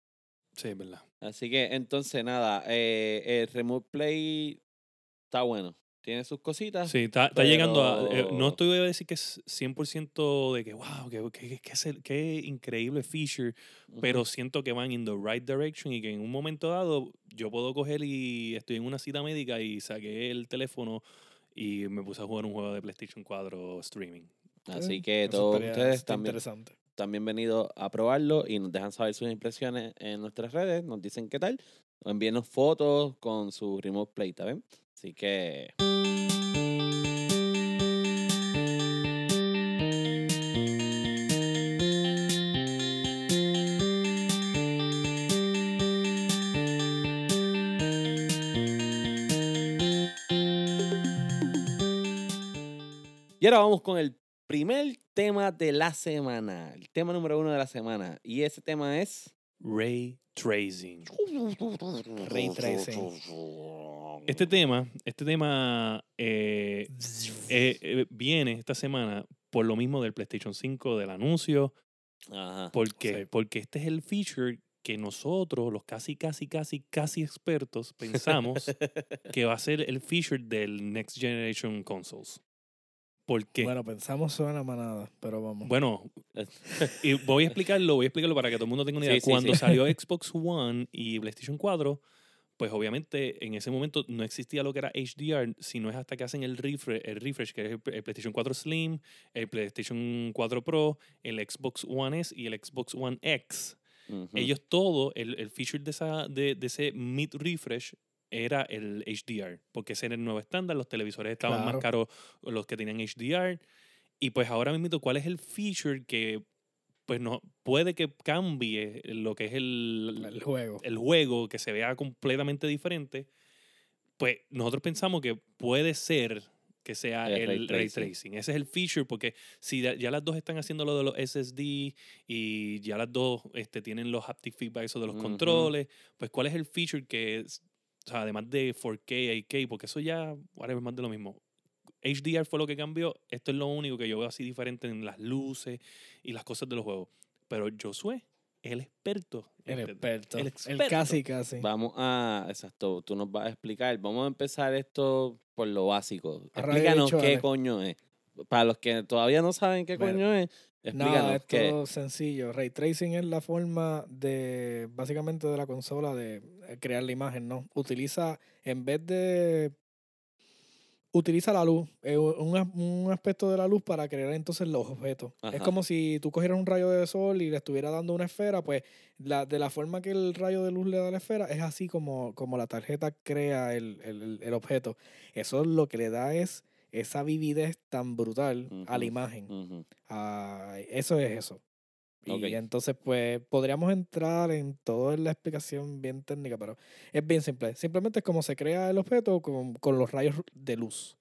Sí, es verdad. Así que entonces nada, eh, el Remote Play está bueno. Tiene sus cositas. Sí, está, está llegando a... eh, pero- no estoy a decir que es 100% de que, wow, que, que, que es el- qué increíble feature, Ujú. pero siento que van in the right direction y que en un momento dado yo puedo coger y estoy en una cita médica y saqué el teléfono y me puse a jugar un juego de PlayStation 4 streaming. Así que todos ustedes también, interesante. también venido a probarlo y nos dejan saber sus impresiones en nuestras redes. Nos dicen qué tal. Envíenos fotos con su Remote Play, ¿está bien? Así que... Y ahora vamos con el primer tema de la semana. El tema número uno de la semana. Y ese tema es... Ray Tracing. Ray tracing. Este tema, este tema eh, eh, eh, viene esta semana por lo mismo del PlayStation 5, del anuncio, Ajá. porque, Sí. porque este es el feature que nosotros, los casi, casi, casi, casi expertos, pensamos que va a ser el feature del Next Generation Consoles. ¿Por qué? Bueno, pensamos suena manada, pero vamos. Bueno, y voy a explicarlo, voy a explicarlo para que todo el mundo tenga una idea. Sí, sí, Cuando sí. salió Xbox One y PlayStation 4, pues obviamente en ese momento no existía lo que era HDR, sino es hasta que hacen el refresh, el refresh que es el, PlayStation 4 Slim, el PlayStation 4 Pro, el Xbox One S y el Xbox One X. Ellos todo, el, el feature de, esa, de, de ese mid refresh era el HDR, porque ese era el nuevo estándar, los televisores estaban Claro. más caros los que tenían HDR. Y pues ahora mismo, ¿cuál es el feature que pues no puede que cambie lo que es el, El juego. el juego, que se vea completamente diferente? Pues nosotros pensamos que puede ser que sea El el, ray ray, tracing. Ese es el feature, porque si ya las dos están haciendo lo de los SSD y ya las dos este, tienen los haptic feedback, eso de los controles, pues ¿cuál es el feature que, o sea, además de 4K, 8K, porque eso ya, whatever, más de lo mismo. HDR fue lo que cambió, esto es lo único que yo veo así diferente en las luces y las cosas de los juegos. Pero Josué, el experto. El este, experto. el El, experto. casi, casi. Vamos a, exacto, tú nos vas a explicar. Vamos a empezar esto por lo básico. Explícanos dicho, qué coño es. Para los que todavía no saben qué coño es, explícanos Nada, esto es sencillo. Ray tracing es la forma de, básicamente, de la consola de eh, crear la imagen, ¿no? Utiliza, en vez de, utiliza la luz, eh, un, un aspecto de la luz para crear entonces los objetos. Es como si tú cogieras un rayo de sol y le estuviera dando una esfera, pues la, de la forma que el rayo de luz le da a la esfera, es así como, como la tarjeta crea el, el- el- el objeto. Eso lo que le da es esa vividez tan brutal a la imagen. Ah, eso es eso. Ok. Y entonces, pues, podríamos entrar en toda la explicación bien técnica, pero es bien simple. Simplemente es como se crea el objeto con, con los rayos de luz.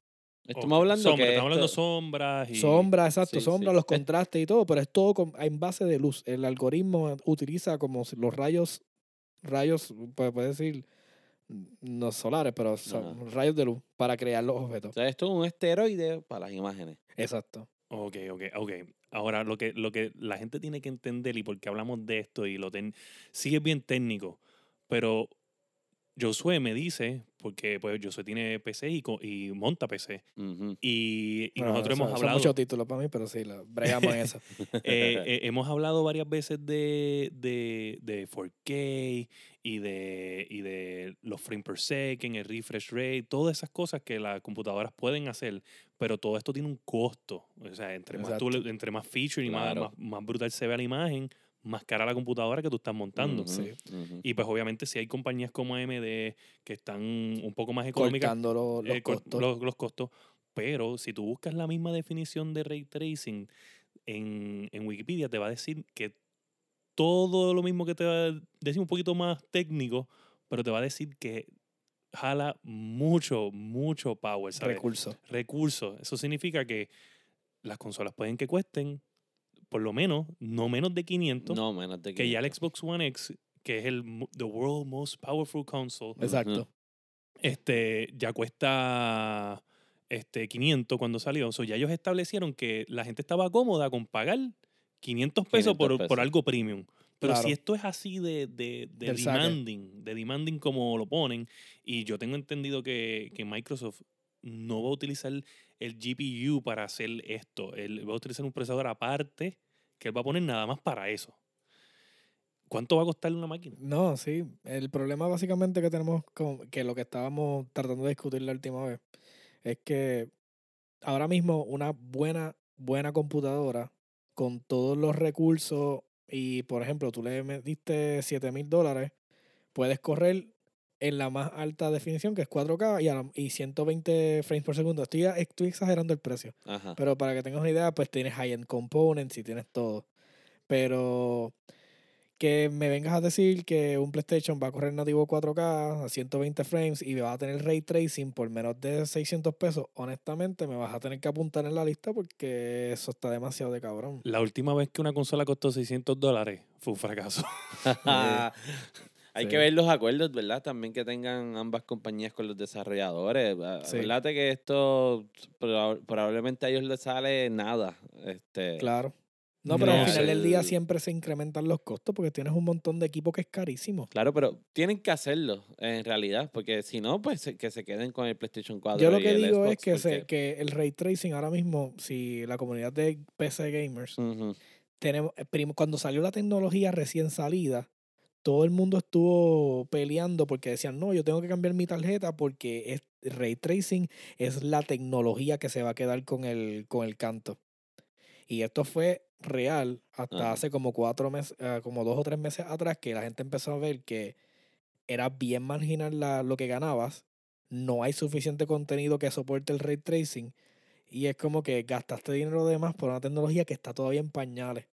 Estamos hablando sombra, que estamos hablando de esto- sombras y... Sombra, exacto, sí, sombra, sí. los Es- contrastes y todo, pero es todo con- en base de luz. El algoritmo utiliza como si los rayos, rayos, pues puede decir, no solares, pero son rayos de luz para crear los objetos. o sea, esto es un esteroide para las imágenes. Exacto. Ok, ok, ok. Ahora, lo que, lo que la gente tiene que entender y porque hablamos de esto y lo ten, sí es bien técnico, pero Josué me dice, porque pues Josué tiene PC y, monta PC, y, y Bueno, nosotros eso- hemos son hablado... muchos títulos para mí, pero sí, lo, bregamos en eso. eh, eh, hemos hablado varias veces de, de, de 4K y de, y de los frames per second, el refresh rate, todas esas cosas que las computadoras pueden hacer, pero todo esto tiene un costo. O sea, entre más, tú entre más feature y más, Claro. más, más brutal se ve la imagen, más cara la computadora que tú estás montando. Sí. Y pues obviamente si hay compañías como AMD que están un poco más económicas, Cortando los, los eh, costos. los- los costos. Pero si tú buscas la misma definición de ray tracing en, en Wikipedia, te va a decir que todo lo mismo que te va a decir un poquito más técnico, pero te va a decir que jala mucho, mucho power, recursos. Recursos. Eso significa que las consolas pueden que cuesten por lo menos, no menos de 500, No, menos de que ya el 500. Xbox One X, que es el the world most powerful console, Exacto. este, ya cuesta este, 500 cuando salió. So, ya ellos establecieron que la gente estaba cómoda con pagar 500 pesos, 500 por, por algo premium. Pero Claro. si esto es así de, de, de saque. demanding, de demanding como lo ponen, y yo tengo entendido que, que Microsoft no va a utilizar el GPU para hacer esto. Él va a utilizar un procesador aparte que él va a poner nada más para eso. ¿Cuánto va a costar una máquina? No, sí. El problema básicamente que tenemos, con, que lo que estábamos tratando de discutir la última vez, es que ahora mismo una buena, buena computadora con todos los recursos y, por ejemplo, tú le metiste 7 mil dólares, puedes correr en la más alta definición, que es 4K y, a la- y 120 frames por segundo. Estoy, estoy exagerando el precio. Ajá. Pero para que tengas una idea, pues tienes high-end components y tienes todo. Pero que me vengas a decir que un PlayStation va a correr nativo 4K a 120 frames y va a tener ray tracing por menos de 600 pesos, honestamente me vas a tener que apuntar en la lista porque eso está demasiado de cabrón. La última vez que una consola costó 600 dólares fue un fracaso. Hay Sí. que ver los acuerdos, ¿verdad? También que tengan ambas compañías con los desarrolladores. Sí. Acuérdate que esto proba- probablemente a ellos les sale nada. Este, Claro. No, pero No al final del día siempre se incrementan los costos porque tienes un montón de equipo que es carísimo. Claro, pero tienen que hacerlo en realidad, porque si no, pues que se queden con el PlayStation 4. Yo lo que digo es que, se, que el ray tracing ahora mismo, si la comunidad de PC gamers tenemos, eh, prim- cuando salió la tecnología recién salida, todo el mundo estuvo peleando porque decían, no, yo tengo que cambiar mi tarjeta porque es, ray tracing es la tecnología que se va a quedar con el, con el canto. Y esto fue real hasta hace como cuatro meses, eh, como dos o tres meses atrás, que la gente empezó a ver que era bien marginal la- lo que ganabas, no hay suficiente contenido que soporte el ray tracing y es como que gastaste dinero de más por una tecnología que está todavía en pañales.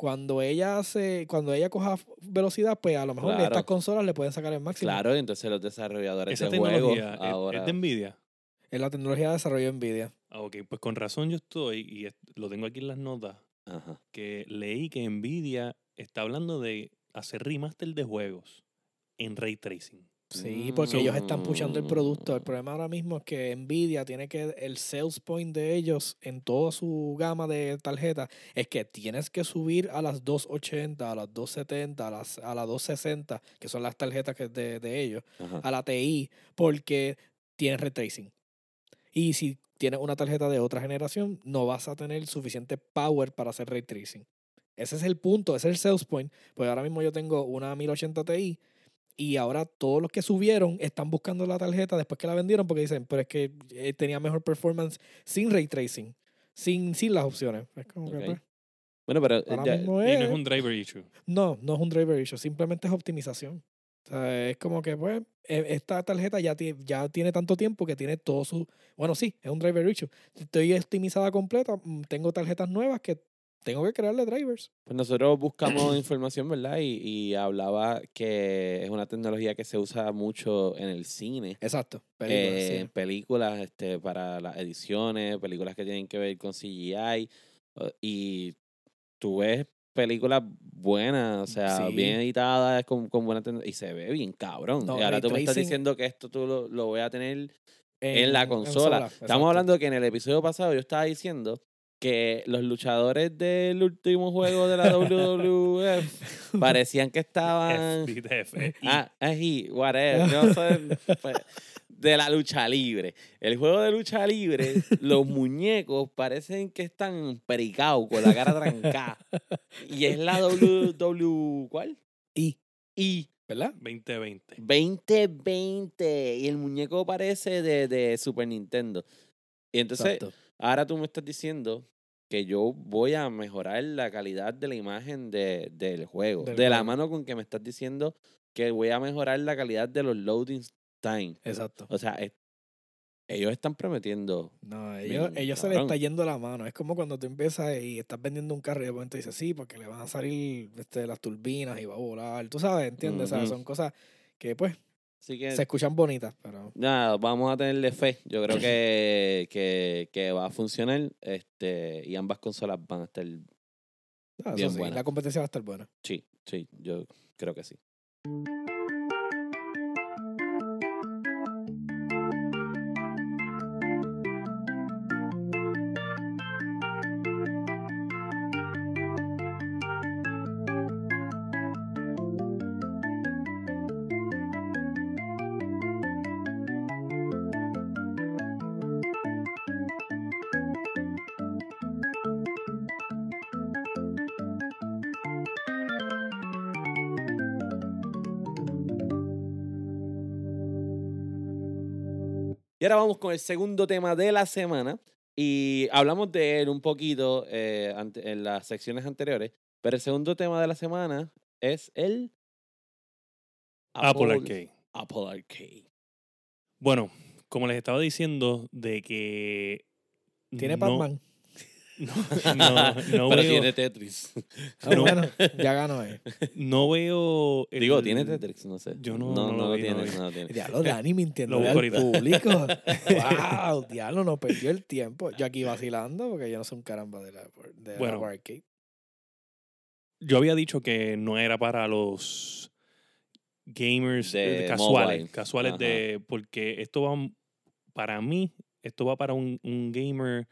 Cuando ella hace, cuando ella coja velocidad, pues a lo mejor de Claro. estas consolas le pueden sacar el máximo. Claro, y entonces los desarrolladores Esa de juegos es- ahora. es de Nvidia. Es la tecnología de desarrollo Nvidia. Ah, ok, pues con razón yo estoy, y es- lo tengo aquí en las notas, Ajá. que leí que Nvidia está hablando de hacer remaster de juegos en ray tracing. Sí, porque ellos están pushando el producto. El Mm. problema ahora mismo es que Nvidia tiene que, el sales point de ellos en toda su gama de tarjetas es que tienes que subir a las 280, a las 270, a las, a las 260, que son las tarjetas que de, de ellos, Ajá. a la TI, porque tienes ray tracing. Y si tienes una tarjeta de otra generación, no vas a tener suficiente power para hacer ray tracing. Ese es el punto, ese es el sales point. Pues ahora mismo yo tengo una 1080 Ti y ahora todos los que subieron están buscando la tarjeta después que la vendieron porque dicen, pero es que eh, tenía mejor performance sin ray tracing, sin, sin las opciones. Es como que, pues, Bueno, pero eh, ya- Y no es- un driver issue. no, no es un driver issue, simplemente es optimización. O sea, es como que, pues, e- esta tarjeta ya, tiene ya tiene tanto tiempo que tiene todo su... Bueno, sí, es un driver issue. Estoy optimizada completa, mm, tengo tarjetas nuevas que tengo que crearle drivers. Pues nosotros buscamos información, ¿verdad? Y, y hablaba que es una tecnología que se usa mucho en el cine. Exacto. películas, eh, sí. en películas este, para las ediciones, películas que tienen que ver con CGI. Y tú ves películas buenas, o sea, Sí. bien editadas, con, con buena tecnología. Y se ve bien cabrón. No, y ahora tú me estás diciendo que esto tú lo, lo voy a tener en, la consola. Estamos hablando que en el episodio pasado yo estaba diciendo que los luchadores del último juego de la WWF parecían que estaban... FBTF. Ah, ají, whatever. No sé, pues, de la lucha libre. El juego de lucha libre, los muñecos parecen que están pericados con la cara trancada. Y es la WW. ¿Cuál? Y, Y ¿verdad? 2020. 2020. Y el muñeco parece de, de Super Nintendo. Y entonces, Exacto. Ahora tú me estás diciendo que yo voy a mejorar la calidad de la imagen de, del juego. Del de la mano con que me estás diciendo que voy a mejorar la calidad de los loading time. Exacto. O sea, es- ellos están prometiendo. No, ellos, Bien, ellos se les está yendo la mano. Es como cuando tú empiezas y estás vendiendo un carro y de momento dices, sí, porque le van a salir este, las turbinas y va a volar. Tú sabes, ¿entiendes? O sea, son cosas que pues Así que, se escuchan bonitas, pero... nada, vamos a tenerle fe. Yo creo que, que, que va a funcionar. Este, y ambas consolas van a estar. ah, Bien sí, buena. la competencia va a estar buena. Sí, sí, yo creo que sí. Y ahora vamos con el segundo tema de la semana. Y hablamos de él un poquito eh, ante- en las secciones anteriores. Pero el segundo tema de la semana es el Apple Arcade. Apple Arcade. Bueno, como les estaba diciendo, de que. Tiene no- Pac-Man. No, no, no Pero veo, tiene Tetris. Ah, no. bueno, ya ganó él. no veo. el- Digo, tiene Tetris, no sé. Yo no- no, no lo lo vi, no tiene. no lo tiene. Diablo, Dani mintiendo al público. wow, diablo, no perdió el tiempo. Yo aquí vacilando porque yo no soy un caramba de la, de la Bueno. arcade. Yo había dicho que no era para los gamers De eh, casuales. mobile. Casuales Ajá. de. Porque esto va. Para mí, esto va para un, un gamer.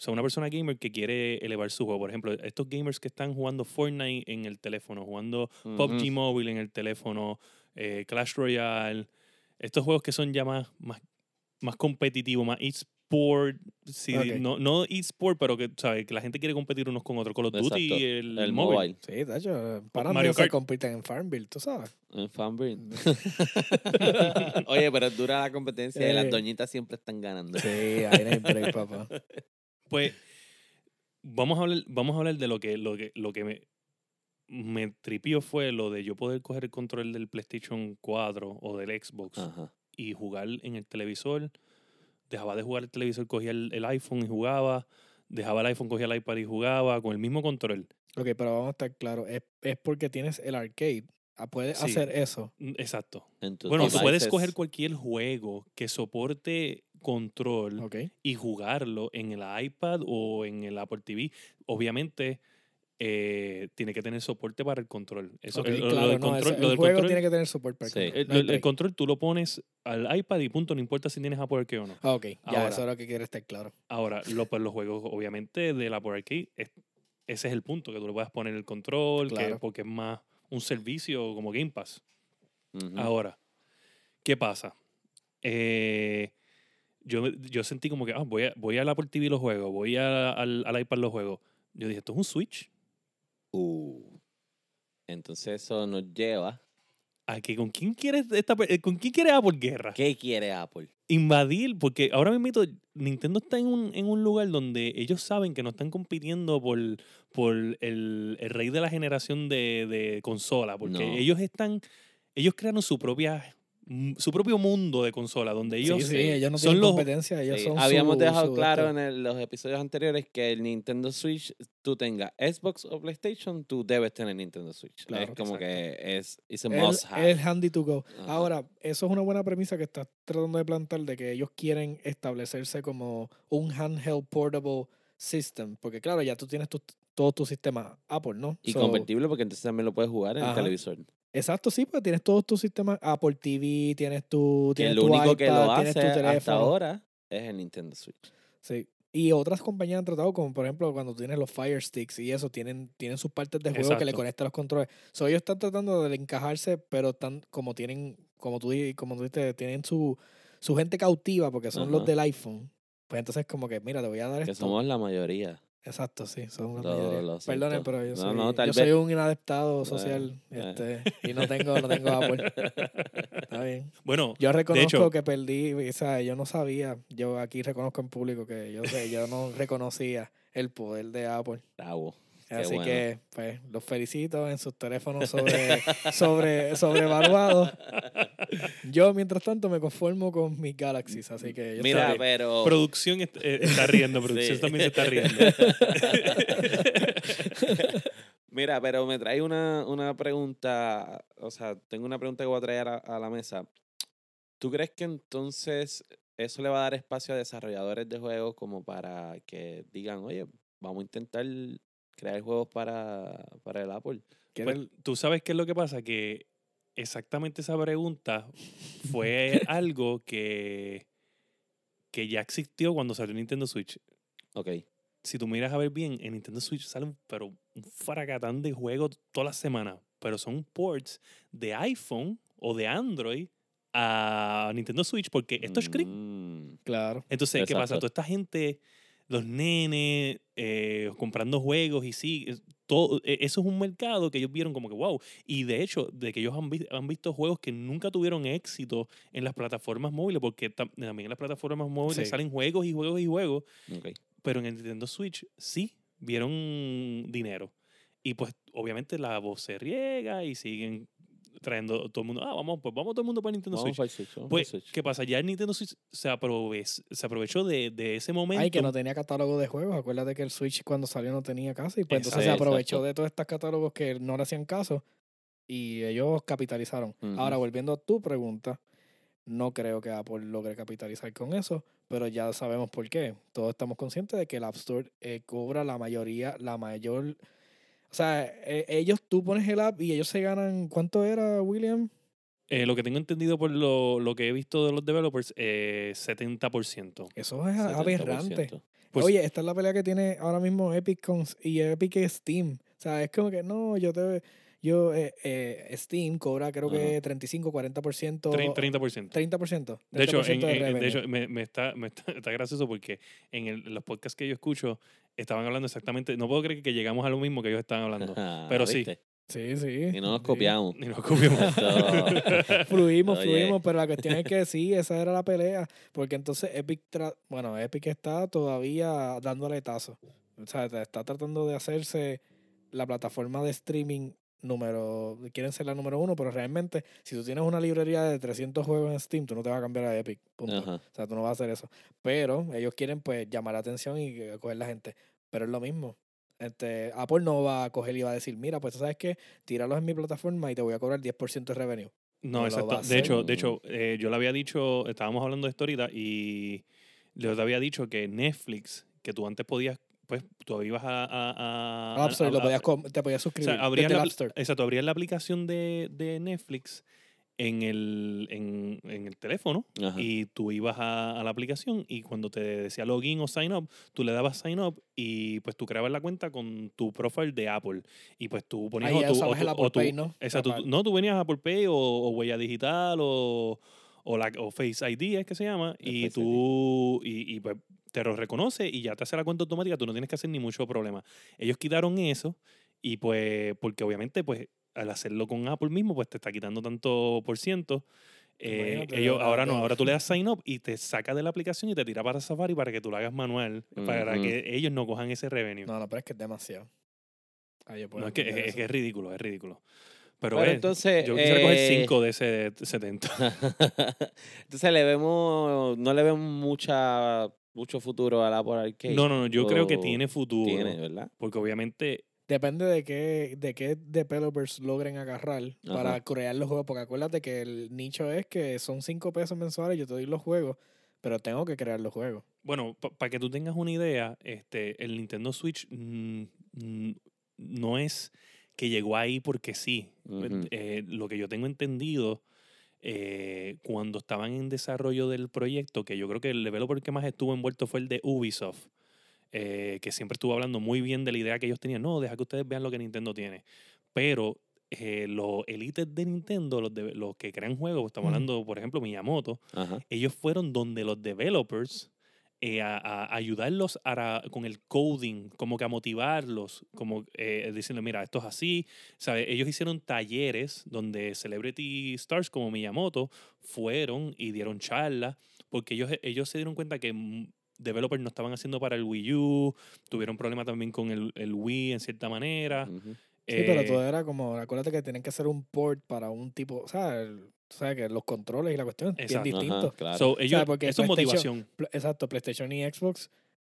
O sea, una persona gamer que quiere elevar su juego. Por ejemplo, estos gamers que están jugando Fortnite en el teléfono, jugando PUBG Ujú. Mobile en el teléfono, eh, Clash Royale. Estos juegos que son ya más, más, más competitivos, más eSport. Sí, no, no eSport, pero que, ¿sabes? que la gente quiere competir unos con otros. Call of Duty y el, El mobile. mobile. Sí, de hecho, para Mario mí se compiten en Farmville, tú sabes. En Fanbird. Oye, pero es dura la competencia y las doñitas siempre están ganando. Sí, ahí no hay break, papá. Pues vamos a hablar, vamos a hablar de lo que, lo que, lo que me, me tripió fue lo de yo poder coger el control del PlayStation 4 o del Xbox Ajá. y jugar en el televisor. Dejaba de jugar el televisor, cogía el, el iPhone y jugaba. Dejaba el iPhone, cogía el iPad y jugaba con el mismo control. Ok, pero vamos a estar claros. Es, es porque tienes el arcade. Ah, Puedes Sí. hacer eso. Exacto. Bueno, tú puedes coger cualquier juego que soporte control y jugarlo en el iPad o en el Apple TV. Obviamente, eh, tiene que tener soporte para el control. Eso, Ok, el, lo- del no, control, ese- lo el del juego control- tiene que tener soporte para el Sí. control. el, No el- el control tú lo pones al iPad y punto, no importa si tienes Apple Arcade o no. Ah, ok, ya, Ahora. eso es lo que quiere estar claro. Ahora, lo, pues, los juegos, obviamente, del Apple Arcade, es- ese es el punto, que tú le puedas poner el control, que- porque es más un servicio como Game Pass. Ahora, ¿qué pasa? Eh, yo, yo sentí como que ah, voy, a, voy al Apple TV y los juegos, voy a- al, al iPad los juegos. Yo dije, ¿esto es un Switch? Uh. Entonces eso nos lleva. ¿A que con quién quieres esta, con quién quiere Apple guerra? ¿Qué quiere Apple? Invadir, porque ahora mismo Nintendo está en un, en un lugar donde ellos saben que no están compitiendo por, por el, el rey de la generación de, de consola, porque No. ellos están, ellos crearon su propia su propio mundo de consola, donde ellos sí, sí, ellos no son tienen los- competencia, ellos Sí, son Habíamos su- dejado su claro en el- los episodios anteriores que el Nintendo Switch, tú tengas Xbox o PlayStation, tú debes tener Nintendo Switch. Claro, es como que es it's a El- must have. el handy to go. Ajá. Ahora, eso es una buena premisa que estás tratando de plantar de que ellos quieren establecerse como un handheld portable system. Porque claro, ya tú tienes tu- todo tu sistema Apple, ¿no? y So, convertible porque entonces también lo puedes jugar en el televisor. Exacto, sí, pues tienes todos tus sistemas Apple TV, tienes tu, Que tienes lo tu único que lo iPad, hace tu hasta ahora es el Nintendo Switch. Sí. Y otras compañías han tratado, como por ejemplo cuando tienes los Fire Sticks y eso, tienen, tienen sus partes de juego que le conectan los controles. So, ellos están tratando de encajarse, pero están como tienen, como tú, como tú dijiste, tienen su, su gente cautiva porque son los del iPhone. Pues entonces como que, mira, te voy a dar Que esto. somos la mayoría. Exacto, sí, son la Lo- mayoría. lo Perdonen, siento. pero yo, soy, no, tal yo soy vez- un inadaptado Bueno, social eh. este, y no tengo, no tengo Apple. Está bien. Bueno, Yo reconozco hecho- que perdí, o sea, yo no sabía, yo aquí reconozco en público que yo sé, yo no reconocía el poder de Apple. Bravo. Qué Así bueno. que, pues, los felicito en sus teléfonos sobre, sobre, sobrevaluados. Yo, mientras tanto, me conformo con mis Galaxies, así que yo Mira, estoy- pero. producción est- eh, está riendo, producción Sí. también se está riendo. Mira, pero me trae una, una pregunta, o sea, tengo una pregunta que voy a traer a, a la mesa. ¿Tú crees que entonces eso le va a dar espacio a desarrolladores de juegos como para que digan, oye, vamos a intentar crear juegos para, para el Apple? Pues, el- Tú sabes qué es lo que pasa, que exactamente esa pregunta fue algo que, que ya existió cuando salió Nintendo Switch. Ok. Si tú miras a ver bien, en Nintendo Switch sale un, pero un fracatán de juegos todas las semanas, pero son ports de iPhone o de Android a Nintendo Switch porque esto es screen. Mm, claro. Entonces, ¿qué pasa? Toda esta gente, los nenes, eh, comprando juegos y sí, todo, e- eso es un mercado que ellos vieron como que wow. Y de hecho, de que ellos han, vi- han visto juegos que nunca tuvieron éxito en las plataformas móviles, porque tam- también en las plataformas móviles Sí. salen juegos y juegos y juegos, ok. pero en el Nintendo Switch sí vieron dinero. Y pues obviamente la voz se riega y siguen trayendo todo el mundo, ah, vamos, pues vamos todo el mundo para Nintendo Vamos Switch. para el Switch, vamos para el Pues, Switch. ¿qué pasa? Ya el Nintendo Switch se, aprove- se aprovechó de, de ese momento. Ay, que no tenía catálogo de juegos. Acuérdate que el Switch cuando salió no tenía casi. Pues entonces se Exacto. aprovechó de todos estos catálogos que no le hacían caso y ellos capitalizaron. Ahora, volviendo a tu pregunta, no creo que Apple logre capitalizar con eso, pero ya sabemos por qué. Todos estamos conscientes de que el App Store eh, cobra la mayoría, la mayor... O sea, eh, ellos, tú pones el app y ellos se ganan, ¿cuánto era, William? Eh, lo que tengo entendido por lo, lo que he visto de los developers, eh, 70%. Eso es aberrante. 70%. Pues- Oye, esta es la pelea que tiene ahora mismo Epic con, y Epic Steam. O sea, es como que no, yo te yo eh, eh, Steam cobra creo que Ajá. 35, 40%, Tre- 30%. 30%. De hecho, 30% en- de en- de revenue. hecho me, me está, me está, está gracioso porque en, el- los podcasts que yo escucho estaban hablando exactamente, no puedo creer que llegamos a lo mismo que ellos estaban hablando. Pero sí. ¿Viste? Sí, sí. Y no nos sí. copiamos. Ni nos copiamos. Fluimos, Oye. fluimos, pero la cuestión es que sí, esa era la pelea, porque entonces Epic, tra- bueno, Epic está todavía dando aletazo. O sea, te- está tratando de hacerse la plataforma de streaming número, quieren ser la número uno, pero realmente si tú tienes una librería de 300 juegos en Steam, tú no te vas a cambiar a Epic. Punto. O sea, tú no vas a hacer eso. Pero ellos quieren pues llamar la atención y coger la gente. Pero es lo mismo. Este, Apple no va a coger y va a decir, mira, pues tú sabes que tíralos en mi plataforma y te voy a cobrar 10% de revenue. No, exacto. a De hecho, de hecho eh, yo le había dicho, estábamos hablando de esto ahorita y yo te había dicho que Netflix, que tú antes podías, pues tú ibas a... a, a- App Store, a- lo a- podías com- te podías o suscribir. sea, abrías la, App Store. exacto, abrías la aplicación de, de Netflix en el, en, en el teléfono Ajá. y tú ibas a, a la aplicación y cuando te decía login o sign up, tú le dabas sign up y pues tú creabas la cuenta con tu profile de Apple y pues tú ponías Ahí o tu- o el o Apple tu- Pay, ¿no? Exacto, tú- no, tú venías a Apple Pay o, o huella digital o, o, la, o Face ID es que se llama El y Face tú y, y, pues te lo reconoce y ya te hace la cuenta automática, tú no tienes que hacer ni mucho problema. Ellos quitaron eso y pues porque obviamente pues al hacerlo con Apple mismo pues te está quitando tanto por ciento. Eh, ellos ahora ahora no, ahora tú le das sign up y te saca de la aplicación y te tira para Safari para que tú lo hagas manual, para que ellos no cojan ese revenue. No, No, no, pero es que es demasiado. Puedo es, que, es, ridículo, es ridículo. Pero, Pero es- entonces, yo quisiera coger eh, 5 de ese 70. Entonces le vemos, no le vemos mucha, mucho futuro al Apple Arcade. No, no, no, yo creo que tiene futuro. Tiene, ¿verdad? Porque obviamente, Depende de qué, de qué developers logren agarrar para crear los juegos. Porque acuérdate que el nicho es que son 5 pesos mensuales, yo te doy los juegos, pero tengo que crear los juegos. bueno, para que tú tengas una idea, este, el Nintendo Switch mm, no es que llegó ahí porque sí. Eh, lo que yo tengo entendido, eh, cuando estaban en desarrollo del proyecto, que yo creo que el developer que más estuvo envuelto fue el de Ubisoft, eh, que siempre estuvo hablando muy bien de la idea que ellos tenían. No, deja que ustedes vean lo que Nintendo tiene. Pero eh, los elites de Nintendo, los, de- los que crean juegos, estamos hablando, por ejemplo, Miyamoto, ellos fueron donde los developers eh, a, a ayudarlos a con el coding, como que a motivarlos, como eh, diciendo, mira, esto es así. ¿Sabes? Ellos hicieron talleres donde celebrity stars como Miyamoto fueron y dieron charlas, porque ellos, ellos se dieron cuenta que mm, developers no estaban haciendo para el Wii U, tuvieron problemas también con el, el Wii en cierta manera. Ujú. Sí, pero Eh, todo era como, acuérdate que tienen que hacer un port para un tipo, o sea, el- tú sabes que los controles y la cuestión es bien Exacto. Ajá, distinto. claro. so, ellos, porque eso es motivación. Pl- Exacto, PlayStation y Xbox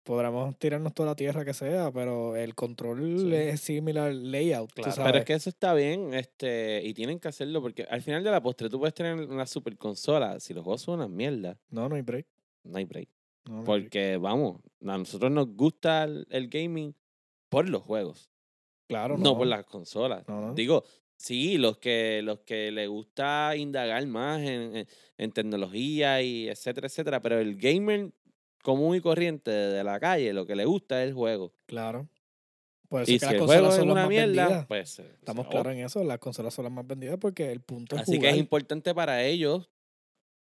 podremos tirarnos toda la tierra que sea, pero el control Sí. es similar layout, tú Claro. sabes. Pero es que eso está bien, este, y tienen que hacerlo porque al final de la postre tú puedes tener una super consola. Si los juegos son una mierda, No, no hay break. no hay break. No, no. Porque, vamos, a nosotros nos gusta el, el gaming por los juegos, Claro, no, por las consolas. No, no. Digo, sí, los que, los que les gusta indagar más en, en- en tecnología y etcétera, etcétera, pero el gamer común y corriente de la calle, lo que le gusta es el juego. Claro. Por eso Y es si las consolas son las una más mierda, vendidas. pues... eh, Estamos claros en eso, las consolas son las más vendidas porque el punto es Así que es importante para ellos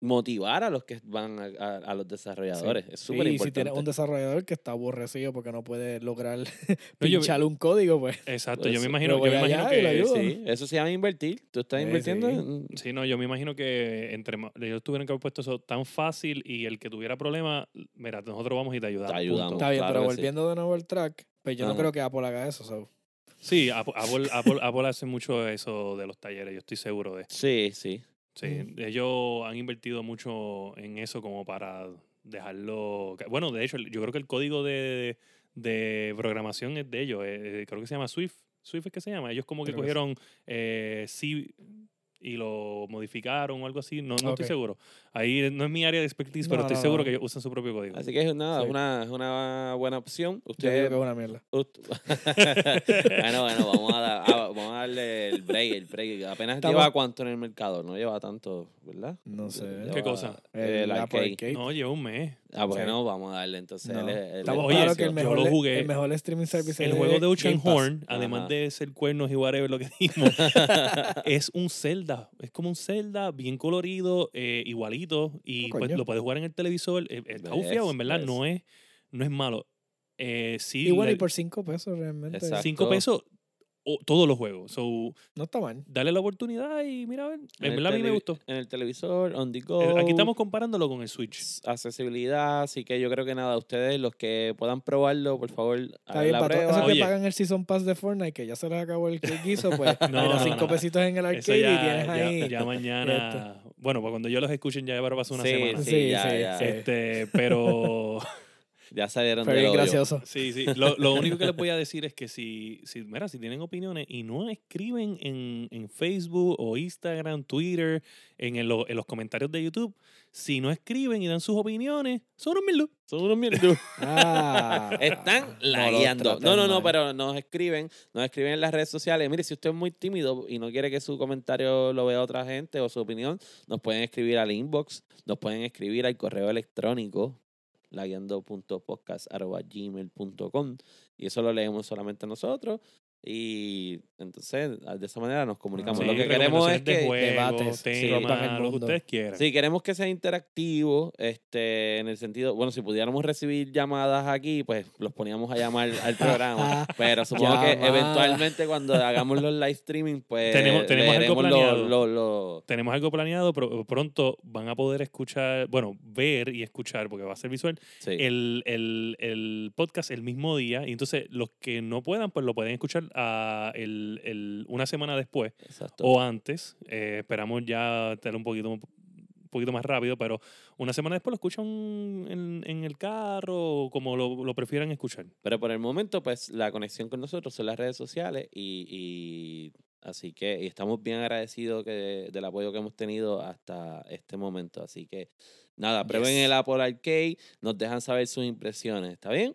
motivar a los que van a, a- a los desarrolladores. Es Sí, súper y si importante. tienes un desarrollador que está aborrecido porque no puede lograr pincharle un código, pues Exacto, Pues yo me imagino, yo me imagino que. Sí, eso se llama invertir. Tú estás Sí, invirtiendo sí. en... Sí, no, yo me imagino que entre ellos tuvieron que haber puesto eso tan fácil y el que tuviera problemas, mira, nosotros vamos y te ayudamos. Te ayudamos. punto. está bien, claro pero volviendo de nuevo al track, pues yo no creo que Apple haga eso. so. Sí, Apple, Apple, Apple- Apple hace mucho eso de los talleres, yo estoy seguro de. Sí, sí. Sí, Ujú. ellos han invertido mucho en eso como para dejarlo. Bueno, de hecho, yo creo que el código de, de programación es de ellos. eh, eh, creo que se llama Swift. Swift es que se llama. Ellos como que Creo que sí. cogieron eh, C y lo modificaron o algo así. No, no estoy seguro. Ahí no es mi área de expertise, pero estoy no, seguro no. que ellos usan su propio código. Así que es nada, Sí. una, una buena opción. Yo Usted, que es una mierda. Bueno, bueno, vamos a, dar- a- vamos a darle el break, el break. Apenas Estamos- lleva cuánto en el mercado, no lleva tanto, ¿verdad? No sé. ¿Qué cosa? El, Apple arcade. Arcade. No, lleva un mes. Ah, bueno, vamos a darle entonces. No. el- el- Estamos Oye, claros que el yo mejor, lo le- jugué. el mejor streaming service El es juego de Ocean. Horn, además Ajá. de ser cuernos y whatever lo que dijimos, es un Zelda. Es como un Zelda bien colorido, eh, igualito. Y Oh, pues, lo puedes jugar en el televisor. eh, Está ¿Ves? bufiado, en verdad. ¿Ves? No es, no es malo. Eh, sí, Y bueno, y por 5 pesos realmente. Exacto. cinco pesos. O- todos los juegos. So, No está mal. dale la oportunidad y mira, a ver. En En el verdad a mí me gustó. En el televisor, on the go. Eh, Aquí estamos comparándolo con el Switch. accesibilidad, así que yo creo que nada, ustedes los que puedan probarlo, por favor, Está bien, la para todos prueba. esos que Oye. pagan el Season Pass de Fortnite, que ya se les acabó el guiso, pues No, mira, no, cinco no. pesitos en el Eso arcade ya, y tienes ya- ahí. ya mañana. Bueno, pues cuando yo los escuchen ya habrá pasado una Sí, semana. sí, Sí, ya, sí, ya. sí. Este, pero Ya salieron Fue bien gracioso. sí, sí. Lo, lo único que les voy a decir es que si, si, mira, si tienen opiniones y no escriben en, en Facebook o Instagram, Twitter, en, el- en los comentarios de YouTube, si no escriben y dan sus opiniones, son unos mil Son unos mierdos. Ah, Están lagueando. No, no, no, pero nos escriben, nos escriben en las redes sociales. Mire, si usted es muy tímido y no quiere que su comentario lo vea otra gente o su opinión, nos pueden escribir al inbox, nos pueden escribir al correo electrónico laguiando.podcast.gmail.com y eso lo leemos solamente nosotros y entonces de esa manera nos comunicamos. Sí, lo que queremos es de que... juegos, debates, temas, el lo que ustedes quieran. Sí, queremos que sea interactivo, este, en el sentido, bueno, si pudiéramos recibir llamadas aquí, pues los poníamos a llamar al programa. pero supongo que eventualmente cuando hagamos los live streaming, pues Tenemos- tenemos algo lo- planeado. lo- lo- Tenemos algo planeado, pero pronto van a poder escuchar, bueno, ver y escuchar, porque va a ser visual, sí. el, el, el podcast el mismo día. Y entonces los que no puedan, pues lo pueden escuchar a el, el- una semana después Exacto. o antes. Eh, esperamos ya tener un poquito, un poquito más rápido, pero una semana después lo escuchan en, en el carro o como lo, lo prefieran escuchar. Pero por el momento, pues la conexión con nosotros son las redes sociales y, y así que y estamos bien agradecidos que, del apoyo que hemos tenido hasta este momento. Así que nada, prueben Yes. el Apple Arcade, nos dejan saber sus impresiones, ¿está bien?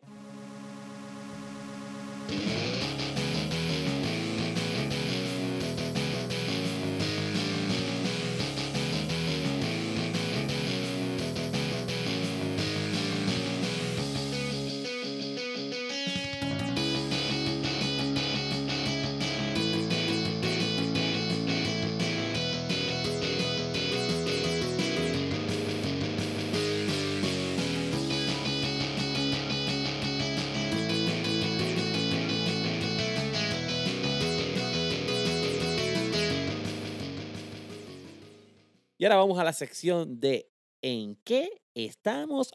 Ahora vamos a la sección de ¿En qué estamos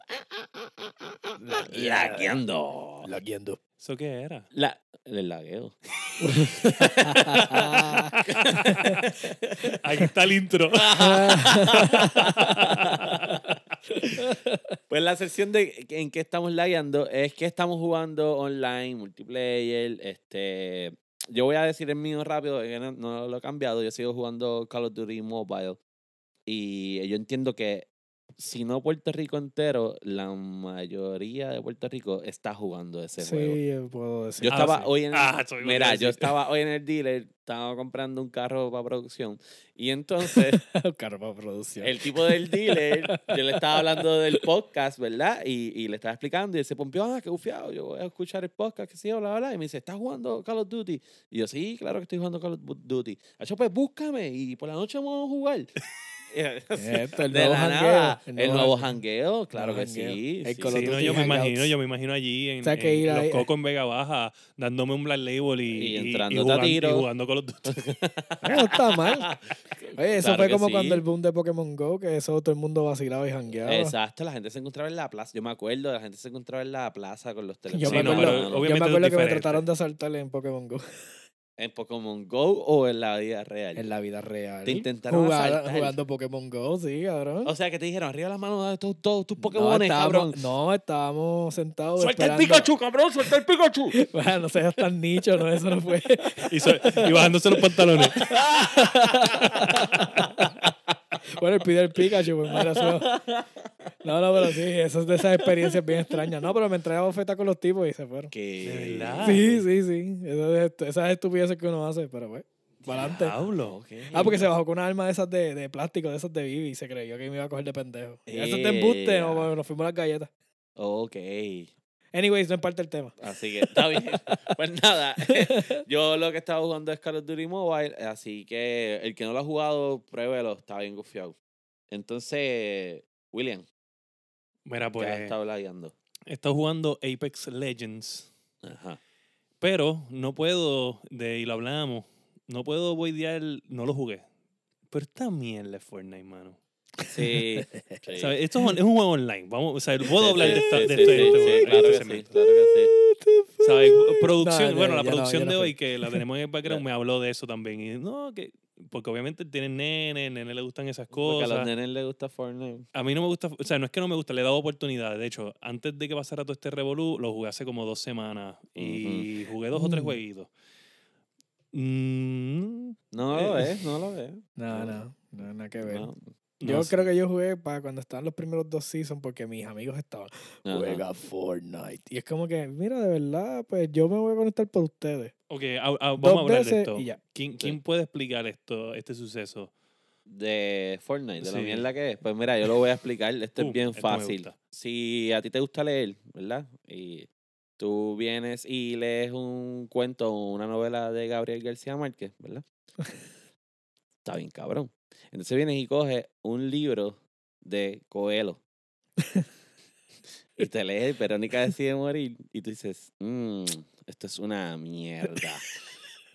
lagueando? Lagueando. ¿Eso qué era? La, el lagueo. Aquí está el intro. Pues la sección de en qué estamos lagueando es que estamos jugando online, multiplayer. Este, yo voy a decir el mío rápido, no lo he cambiado. Yo sigo jugando Call of Duty Mobile. Y yo entiendo que si no Puerto Rico entero, la mayoría de Puerto Rico está jugando ese juego. Sí, yo puedo decir. Yo Ah, estaba sí. hoy en el, Ah, mira, yo estaba hoy en el dealer, estaba comprando un carro para producción y entonces Carro para producción. el tipo del dealer, yo le estaba hablando del podcast, ¿verdad? Y, y le estaba explicando y él se pompió, ah, qué bufiado, yo voy a escuchar el podcast, que sí, bla, bla, bla. Y me dice, ¿estás jugando Call of Duty? Y yo, sí, claro que estoy jugando Call of Duty. Acho, pues búscame y por la noche vamos a jugar. Esto, el nuevo jangueo, nada, el el nuevo nuevo jangueo. jangueo, claro que jangueo. sí. El no, yo me imagino, yo me imagino allí en, O sea, que en ir los cocos en Vega Baja dándome un Black Label y, a jugando, y tiro. jugando con los dos. No está mal. Oye, eso Claro fue como sí. cuando el boom de Pokémon Go, que eso todo el mundo vacilaba y jangueaba. Exacto, la gente se encontraba en la plaza. Yo me acuerdo, la gente se encontraba en la plaza con los Yo teléfonos. me Sí, no, acuerdo, pero yo me acuerdo que me trataron de asaltarle en Pokémon Go. ¿En Pokémon Go o en la vida real? En la vida real. Te intentaron Jugar- asaltar. Jugando Pokémon Go, sí, cabrón. O sea, que te dijeron, arriba las manos de todos, todos tus no, Pokémon, cabrón. estábamos, no, estábamos sentados ¡Suelta el. Pikachu, cabrón! ¡Suelta el Pikachu! Bueno, no seas tan nicho, no, eso no fue. y, so- y bajándose los pantalones. Bueno, el pide el Pikachu, pues mira, eso- No, no, pero sí, eso es de esas experiencias bien extrañas. No, pero me entré a bofeta con los tipos y se fueron. que... ¿De verdad? Sí, sí, sí. Eso es- esas estupideces que uno hace, pero pues, para adelante. Diablo. Ok. Ah, porque se bajó con una arma de esas de, de plástico, de esas de Vivi, y se creyó que me iba a coger de pendejo. Y eso te embuste, no, nos fuimos a las galletas. Ok. Anyways, no es parte del tema. Así que está bien. pues nada, yo lo que estaba jugando es Call of Duty Mobile, así que el que no lo ha jugado, pruébelo, está bien gufiado. Entonces, William, Mira, pues, estado lagueando. he estado jugando Apex Legends. Ajá. Pero no puedo, de, y lo hablamos, no puedo boidear, no lo jugué. Pero esta mierda Fortnite, mano. Sí. sí. ¿Sabes? Esto es un, es un juego online. Vamos, o sea, hablar sí, de, esto- sí, de este sí, juego, claro que este sí, claro que sí. ¿Sabes? Producción, No, bueno, la no- producción no de fui. hoy, que la tenemos en el background, me habló de eso también. Y no, que, porque obviamente tienen nene, nene le gustan esas Porque a los cosas. nenes les gusta Fortnite. A mí no me gusta, o sea, no es que no me gusta, le he dado oportunidades. De hecho, antes de que pasara todo este revolú, lo jugué hace como dos semanas y jugué dos o tres Mm. jueguitos. Mm, No lo ves, no lo ves. No, no, no, nada que ver. No. Yo no sé. creo que yo jugué para cuando estaban los primeros dos seasons porque mis amigos estaban, Ajá. juega Fortnite. Y es como que, mira, de verdad, pues yo me voy a conectar por ustedes. Ok, a- a- vamos Dos a hablar de esto. y ya. ¿Quién, quién puede explicar esto, este suceso? De Fortnite, de la Sí. mierda que es. Pues mira, yo lo voy a explicar. Esto Pum, es bien esto me fácil. gusta. Si a ti te gusta leer, ¿verdad? Y tú vienes y lees un cuento o una novela de Gabriel García Márquez, ¿verdad? Está bien, cabrón. Entonces vienes y coges un libro de Coelho. y te lees Verónica decide morir y tú dices, "Mm, esto es una mierda.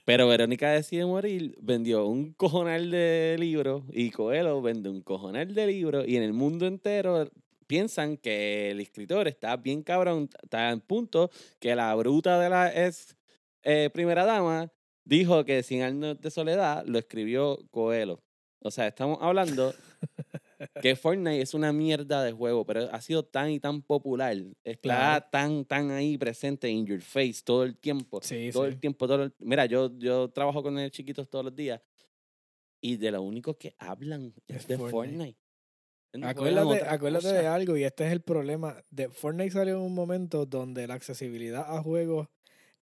Pero Verónica decide morir, vendió un cojonal de libros y Coelho vende un cojonal de libros y en el mundo entero piensan que el escritor está bien cabrón, está en punto que la bruta de la ex eh, primera dama dijo que Cien años de soledad lo escribió Coelho. O sea, estamos hablando que Fortnite es una mierda de juego, pero ha sido tan y tan popular, está Claro. tan, tan ahí presente in your face todo el tiempo Sí, todo sí. el tiempo. Todo el- Mira, yo, yo trabajo con ellos chiquitos todos los días y de lo único que hablan es, Es de Fortnite. Fortnite. No juegan Acuérdate, acuérdate de algo, y este es el problema. De Fortnite salió en un momento donde la accesibilidad a juegos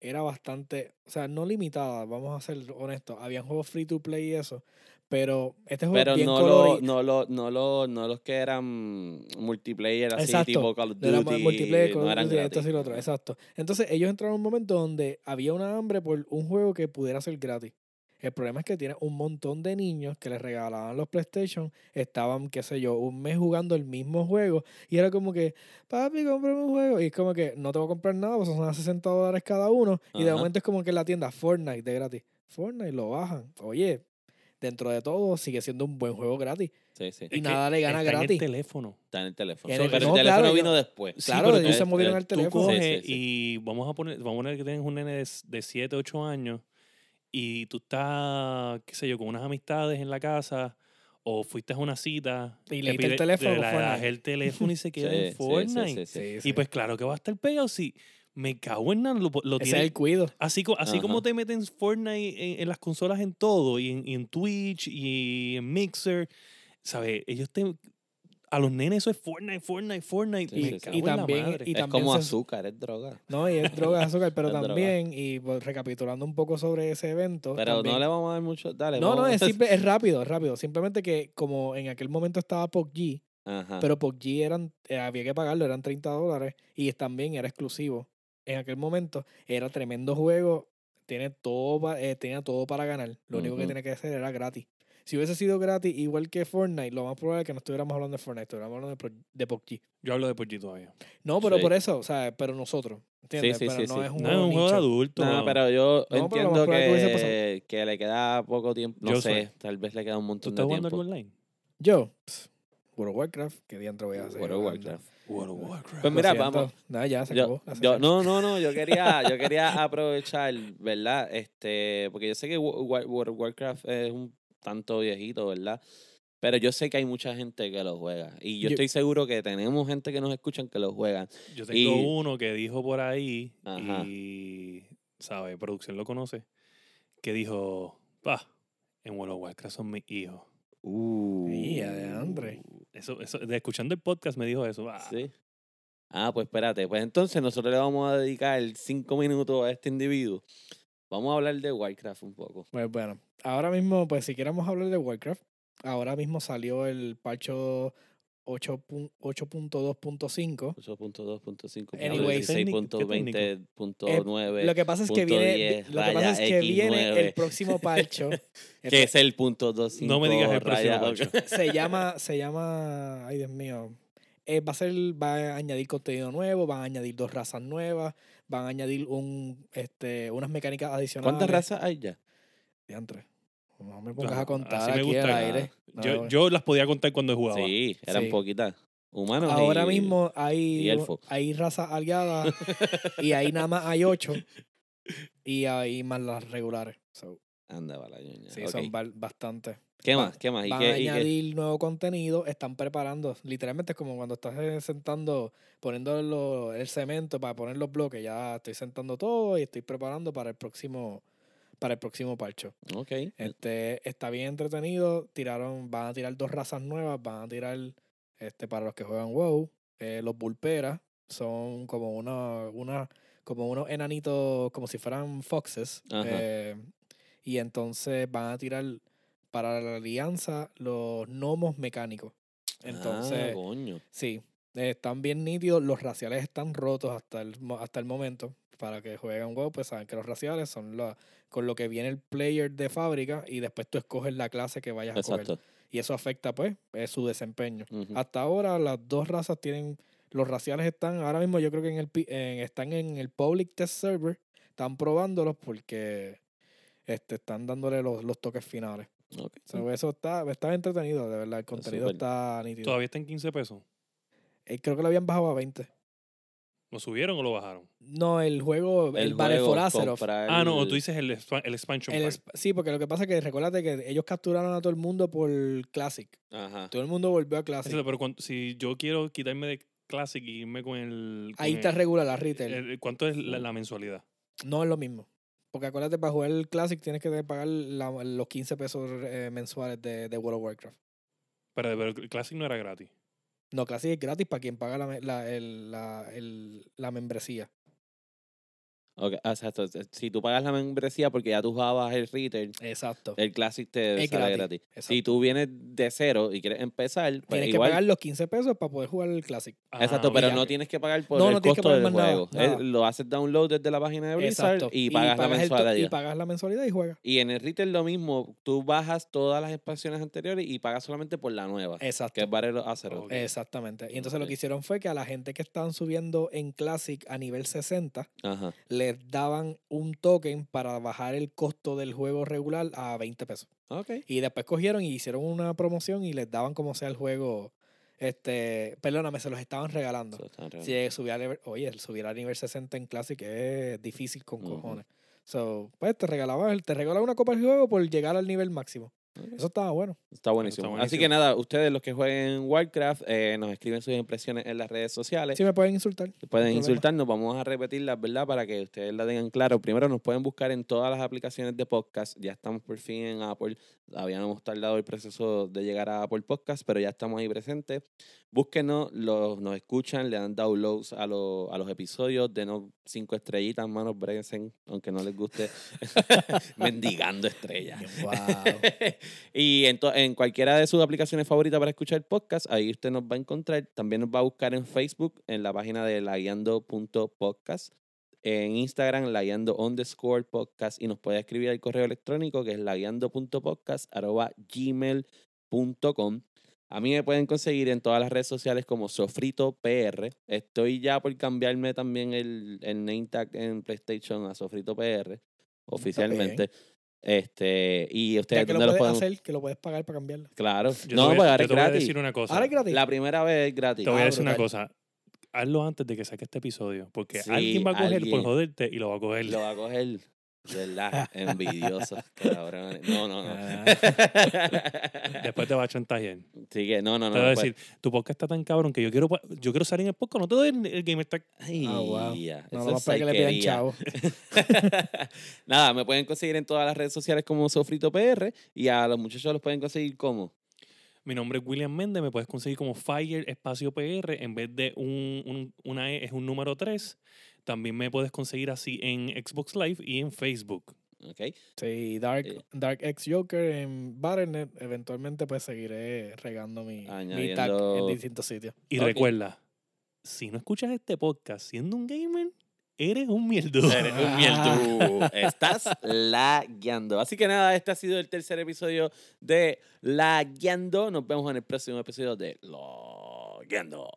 era bastante, o sea, no limitada, vamos a ser honestos. Habían juegos free to play y eso, pero este juego Pero bien no, lo, no, lo, no, lo, no los que eran multiplayer así, Exacto, tipo Call of No era Duty. mu- multiplayer, Call no of eran Duty, esto gratis. sí lo otro, exacto. Entonces ellos entraron en un momento donde había una hambre por un juego que pudiera ser gratis. El problema es que tiene un montón de niños que les regalaban los PlayStation, estaban, qué sé yo, un mes jugando el mismo juego y era como que, papi, cómprame un juego. Y es como que no te voy a comprar nada, pues son a 60 dólares cada uno. Y de momento es como que en la tienda Fortnite de gratis. Fortnite lo bajan. Oye, dentro de todo sigue siendo un buen juego gratis. Sí, sí. Y Es nada le gana está En gratis. el teléfono. Está en el teléfono. En Sí, el- pero no, el teléfono claro, vino yo- después. Sí, Claro, pero ellos tú- se movieron al Tú teléfono. Sí, coges sí, sí. y vamos a poner, vamos a poner que tienes un nene de, s- de 7, 8 años y tú estás, qué sé yo, con unas amistades en la casa o fuiste a una cita. Y le el teléfono el teléfono y se queda Sí, en sí, sí, Fortnite. sí, sí. Sí, Y sí. pues claro que va a estar pegado si me cago en nada, lo, lo Ese es tiene- el cuido. Así, así como te meten Fortnite en, en las consolas en todo, y en, y en Twitch, y en Mixer, ¿sabes? Ellos te... A los nenes eso es Fortnite, Fortnite, Fortnite. Sí, me sí, Y la también- madre. y es también como se- azúcar, es droga. No, y es droga, es azúcar, pero también, y pues, recapitulando un poco sobre ese evento. Pero también- no le vamos a dar mucho. Dale, No, no, vamos. es, simple- es rápido, es rápido. Simplemente que como en aquel momento estaba PUBG, Ajá. pero PUBG eran, eh, había que pagarlo, eran 30 dólares y también era exclusivo. En aquel momento era tremendo juego, tiene todo, pa- eh, tenía todo para ganar. Lo único que tenía que hacer era gratis. Si hubiese sido gratis, igual que Fortnite, lo más probable es que no estuviéramos hablando de Fortnite, estuviéramos hablando de, Pro- de PUBG. Yo hablo de PUBG todavía. No, pero Sí. por eso, o sea, pero nosotros, ¿entiendes? sí, pero sí, no sí. es un No, es juego un juego de adulto. No, pero yo No, pero entiendo que que, que le queda poco tiempo. No Yo sé, tal vez le queda un ¿Tú montón estás de jugando tiempo. algo online? Yo, World of Warcraft, ¿qué diantre voy a hacer? World of jugando? Warcraft. World of Warcraft. Pues mira, vamos. No, ya se Yo, acabó. la yo- sesión. no, no, no, yo quería, yo quería aprovechar, ¿verdad? Este, porque yo sé que World of Warcraft es un tanto viejito, ¿verdad? Pero yo sé que hay mucha gente que lo juega. Y yo, Yo- estoy seguro que tenemos gente que nos escuchan que lo juegan. Yo tengo y- uno que dijo por ahí, Ajá. y, ¿sabe? Producción lo conoce, que dijo, pa, en World of Warcraft son mis hijos. Uh. De Andre. Eso, eso, de escuchando el podcast me dijo eso. ah, Sí. Ah, pues espérate. Pues entonces nosotros le vamos a dedicar cinco minutos a este individuo. Vamos a hablar de Warcraft un poco. Pues bueno, ahora mismo, pues si queremos hablar de Warcraft, ahora mismo salió el parcho 8.2.5. 8.2.5. Anyway, 16.20.9. Lo que pasa es que punto viene, 10, lo que pasa es que viene el X9. próximo parcho. que es el punto 2.5. No me digas el próximo ocho. se llama, se llama, ay Dios mío, eh, va a ser, va a añadir contenido nuevo, van a añadir dos razas nuevas, van a añadir un, este, unas mecánicas adicionales. ¿Cuántas razas hay ya? Diantre. No me pongas a contar así me aquí al gusta. aire. Yo, No, yo las podía contar cuando jugaba. Sí, eran Sí. poquitas. Humanos Ahora y- mismo hay, hay razas aliadas y ahí nada más hay ocho y hay más las regulares. So, Anda, va la ñoña. sí, son ba- bastantes. ¿Qué más? ¿Qué más? ¿Y Van qué, a y qué? añadir nuevo contenido, están preparando. Literalmente es como cuando estás eh, sentando, poniendo lo- el cemento para poner los bloques. Ya estoy sentando todo y estoy preparando para el próximo, para el próximo parcho. Ok. Este, está bien entretenido. Tiraron, van a tirar dos razas nuevas. Van a tirar, este, para los que juegan WoW, eh, los Bulperas. Son como una, una, como unos enanitos, como si fueran foxes. Ajá. eh, y entonces van a tirar para la alianza los gnomos mecánicos. Entonces, ah, coño. Sí, están bien nítidos, los raciales están rotos hasta el, hasta el momento. Para que jueguen WoW, pues saben que los raciales son la, con lo que viene el player de fábrica y después tú escoges la clase que vayas a coger. Y eso afecta pues eh, su desempeño. Hasta ahora las dos razas tienen, los raciales están, ahora mismo yo creo que en el, pi- en- están en el public test server, están probándolos porque este, están dándole los, los toques finales. Ok. So, eso está, está entretenido, de verdad, el contenido está nítido. Todavía está en 15 pesos. Eh, creo que lo habían bajado a 20. ¿Lo subieron o lo bajaron? No, el juego, el, Battle juego, for Azeroth. comprar Ah, no, el- tú dices el, el expansion El pack. sí, porque lo que pasa es que recuérdate que ellos capturaron a todo el mundo por Classic. Ajá. Todo el mundo volvió a Classic. Eso, pero cuando- si yo quiero quitarme de Classic y irme con el... con Ahí está el- regular la retail. el- ¿Cuánto es la, la mensualidad? No es lo mismo. Porque acuérdate, para jugar el Classic tienes que pagar la- los 15 pesos eh, mensuales de, de World of Warcraft. Pero, pero el Classic no era gratis. No, Classic es gratis para quien paga la, la, el- la, la membresía. Ok, ah, exacto. Si tú pagas la membresía porque ya tú jugabas el retail, Exacto. el Classic te Es sale gratis, gratis. Si tú vienes de cero y quieres empezar, pues Tienes que pagar los 15 pesos para poder jugar el Classic. Exacto, Ah, pero ya. no tienes que pagar por No, el no costo del nada, juego. nada. Eh, Lo haces download desde la página de Blizzard Exacto. y pagas la el to- mensualidad. y pagas la mensualidad y juegas. Y en el retail lo mismo, tú bajas todas las expansiones anteriores y pagas solamente por la nueva, Exacto. que es Battle of Azeroth. Ok. Exactamente. Y entonces lo que hicieron fue que a la gente que estaban subiendo en Classic a nivel 60, Ajá. Daban un token para bajar el costo del juego regular a 20 pesos. Ok. Y después cogieron y hicieron una promoción y les daban como sea el juego. Este, perdóname, se los estaban regalando. Si subir a nivel- oye, el subir a nivel 60 en Classic es difícil con cojones. So, pues te regalaban, te regalaban una copa del juego por llegar al nivel máximo. Eso estaba bueno. Está buenísimo. Así buenísimo. que nada, ustedes los que jueguen Warcraft, eh, nos escriben sus impresiones en las redes sociales. Sí me pueden insultar. Pueden problema. insultarnos, vamos a repetirlas, ¿verdad? Para que ustedes la tengan claro. Primero nos pueden buscar en todas las aplicaciones de podcast. Ya estamos por fin en Apple. Habíamos tardado el proceso de llegar a Apple Podcast, pero ya estamos ahí presentes. Búsquenos, los, nos escuchan, le dan downloads a, los- a los episodios, denos cinco estrellitas, manos, bréguense, aunque no les guste. Mendigando estrellas. Wow. y en, en cualquiera de sus aplicaciones favoritas para escuchar podcast, ahí usted nos va a encontrar. También nos va a buscar en Facebook, en la página de laguiando.podcast. En Instagram, laguiando underscore podcast. Y nos puede escribir al correo electrónico que es laguiando.podcast arroba gmail.com. A mí me pueden conseguir en todas las redes sociales como Sofrito PR. Estoy ya por cambiarme también el, el name tag en PlayStation a Sofrito PR oficialmente. Este, y ustedes Ya que lo dónde lo puedes pueden hacer, que lo puedes pagar para cambiarlo. Claro. Yo no, voy pues ahora es te voy a gratis. decir una cosa. Ahora es gratis. La primera vez es gratis. Te voy a Ah, decir una cosa. Hazlo antes de que saque este episodio. Porque Sí, alguien va a coger alguien. por joderte y lo va a coger. Lo va a coger. ¿Verdad? Envidioso. cabrones. No, no, no. Ah. Después te va a chantajear. Sí que, no, no, no. te va a no, decir, tu podcast está tan cabrón que yo quiero, yo quiero salir en el podcast. No te doy el, el gamer tag. Ay, Ah, wow. No, para que le pidan chavo. Nada, me pueden conseguir en todas las redes sociales como Sofrito PR y a los muchachos los pueden conseguir como. Mi nombre es William Méndez. Me puedes conseguir como Fire Espacio PR. En vez de un, un- una E, es un número 3. También me puedes conseguir así en Xbox Live y en Facebook. ¿Ok? Sí, Dark, Eh. Dark X Joker en Battle.net. Eventualmente pues seguiré regando mi, mi tag en distintos sitios. Y recuerda, si no escuchas este podcast siendo un gamer, eres un mierdo. Eres un mierdu. Estás lagueando. Así que nada, este ha sido el tercer episodio de Lagueando. Nos vemos en el próximo episodio de Lagueando.